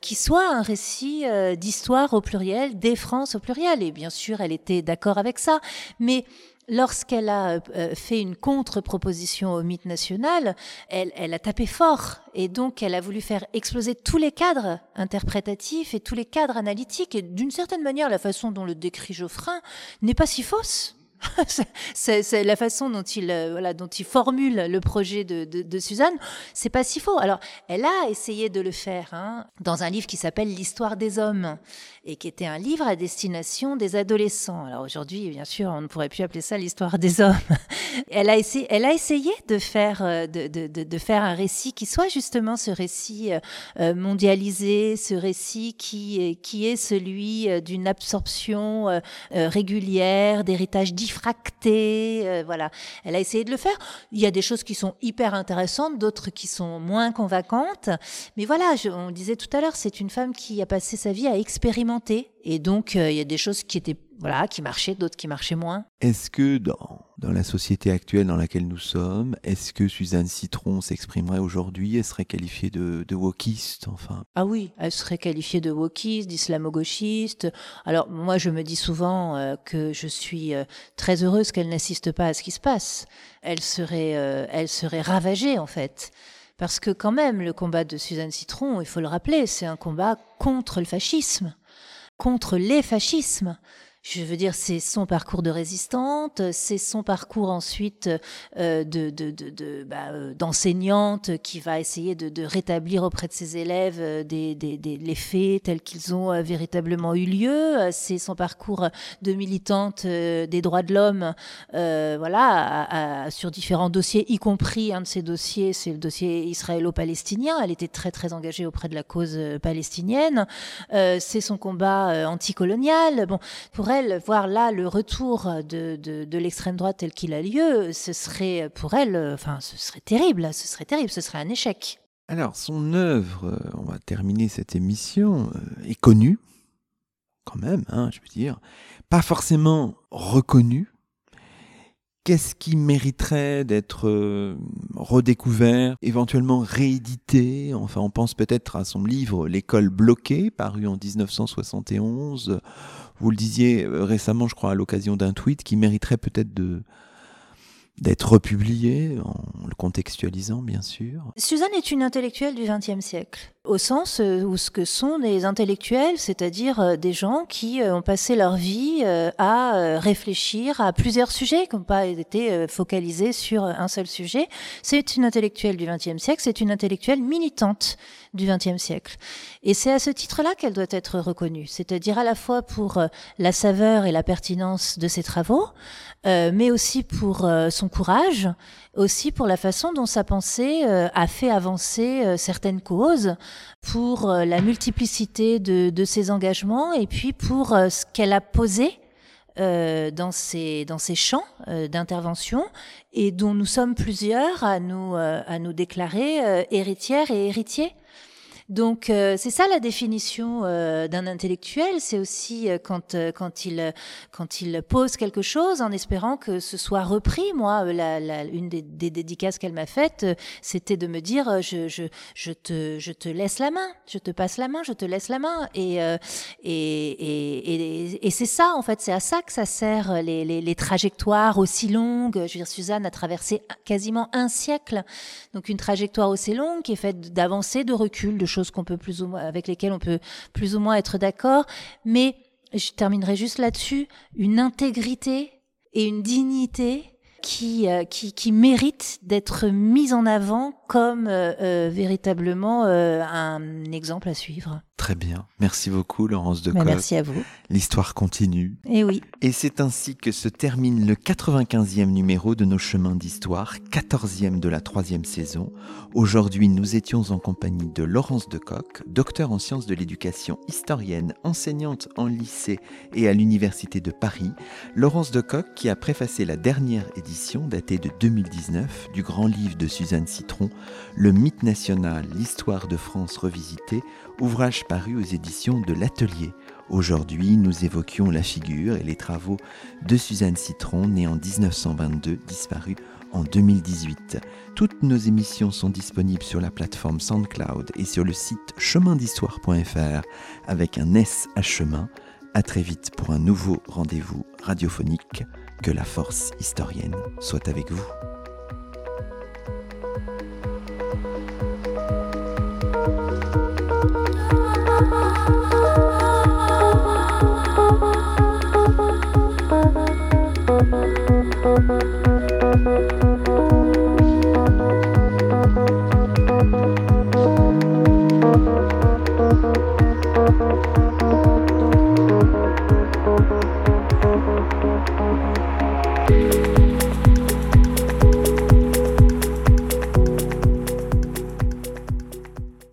qui soit un récit d'histoire au pluriel, des France au pluriel? Et bien sûr, elle était d'accord avec ça, mais lorsqu'elle a euh, fait une contre-proposition au mythe national, elle, a tapé fort et donc elle a voulu faire exploser tous les cadres interprétatifs et tous les cadres analytiques. Et d'une certaine manière, la façon dont le décrit Geoffrin n'est pas si fausse. *laughs* c'est la façon dont il, euh, voilà, dont il formule le projet de, de, Suzanne. C'est pas si faux. Alors, elle a essayé de le faire hein, dans un livre qui s'appelle L'histoire des hommes et qui était un livre à destination des adolescents. Alors aujourd'hui, bien sûr, on ne pourrait plus appeler ça l'histoire des hommes. *laughs* elle a essayé, elle a essayé de faire, euh, de, de, de, faire un récit qui soit justement ce récit euh, mondialisé, ce récit qui, qui est celui d'une absorption régulière, d'héritage diffracté. Euh, voilà, elle a essayé de le faire. Il y a des choses qui sont hyper intéressantes, d'autres qui sont moins convaincantes. Mais voilà, on disait tout à l'heure, c'est une femme qui a passé sa vie à expérimenter. Et donc, euh, il y a des choses qui étaient voilà, qui marchaient, d'autres qui marchaient moins. Est-ce que dans, dans la société actuelle dans laquelle nous sommes, est-ce que Suzanne Citron s'exprimerait aujourd'hui? Elle serait qualifiée de, de wokiste, enfin? Ah oui, elle serait qualifiée de wokiste, d'islamo-gauchiste. Alors moi, je me dis souvent euh, que je suis euh, très heureuse qu'elle n'assiste pas à ce qui se passe. Elle serait, euh, elle serait ravagée en fait. Parce que quand même, le combat de Suzanne Citron, il faut le rappeler, c'est un combat contre le fascisme, contre les fascismes. Je veux dire, c'est son parcours de résistante, c'est son parcours ensuite euh, bah, euh, d'enseignante qui va essayer de, rétablir auprès de ses élèves euh, les faits tels qu'ils ont véritablement eu lieu. C'est son parcours de militante des droits de l'homme, voilà, sur différents dossiers, y compris un de ces dossiers, c'est le dossier israélo-palestinien. Elle était très très engagée auprès de la cause palestinienne. c'est son combat anticolonial. Bon, pour elle voir là le retour de, de, l'extrême droite tel qu'il a lieu, ce serait pour elle, enfin, ce serait terrible, ce serait terrible, ce serait un échec. Alors, son œuvre, on va terminer cette émission, euh, est connue, quand même, hein, je veux dire, pas forcément reconnue, Qu'est-ce qui mériterait d'être euh, redécouvert, éventuellement réédité? Enfin, on pense peut-être à son livre L'école bloquée, paru en 1971. Vous le disiez euh, récemment, je crois, à l'occasion d'un tweet, qui mériterait peut-être d'être republié, en le contextualisant bien sûr. Suzanne est une intellectuelle du XXe siècle, au sens euh, où ce que sont des intellectuels, c'est-à-dire euh, des gens qui ont passé leur vie à réfléchir à plusieurs sujets, qui n'ont pas été focalisés sur un seul sujet. C'est une intellectuelle du XXe siècle, c'est une intellectuelle militante du XXe siècle. Et c'est à ce titre-là qu'elle doit être reconnue, c'est-à-dire à la fois pour la saveur et la pertinence de ses travaux, mais aussi pour son courage, aussi pour la façon dont sa pensée euh, a fait avancer euh, certaines causes, pour euh, la multiplicité de, ses engagements et puis pour ce qu'elle a posé euh, dans ces champs euh, d'intervention et dont nous sommes plusieurs à nous euh, à nous déclarer héritières et héritiers. Donc euh, c'est ça la définition euh, d'un intellectuel, c'est aussi euh, quand quand il quand il pose quelque chose en espérant que ce soit repris. Moi, la, la, une des, dédicaces qu'elle m'a faites, c'était de me dire je, je, je te je te laisse la main, je te passe la main, je te laisse la main. Et et et, et, et c'est ça en fait, c'est à ça que ça sert les, les, les trajectoires aussi longues. Je veux dire, Suzanne a traversé quasiment un siècle, donc une trajectoire aussi longue qui est faite d'avancer, de recul, de qu'on peut plus ou moins, avec lesquelles on peut plus ou moins être d'accord. Mais je terminerai juste là-dessus, une intégrité et une dignité qui, euh, qui, qui mérite d'être mise en avant comme euh, euh, véritablement un exemple à suivre. Très bien. Merci beaucoup, Laurence de bah, Merci à vous. L'histoire continue. Et eh oui. Et c'est ainsi que se termine le 95e numéro de nos chemins d'histoire, 14e de la troisième saison. Aujourd'hui, nous étions en compagnie de Laurence de Coq, docteur en sciences de l'éducation, historienne, enseignante en lycée et à l'Université de Paris. Laurence de Coq qui a préfacé la dernière édition, datée de 2019, du grand livre de Suzanne Citron, Le mythe national, l'histoire de France revisitée, ouvrage paru aux éditions de l'Atelier. Aujourd'hui, nous évoquions la figure et les travaux de Suzanne Citron, née en 1922, disparue en 2018. Toutes nos émissions sont disponibles sur la plateforme SoundCloud et sur le site chemindhistoire.fr avec un S à chemin. À très vite pour un nouveau rendez-vous radiophonique. Que la force historienne soit avec vous. Música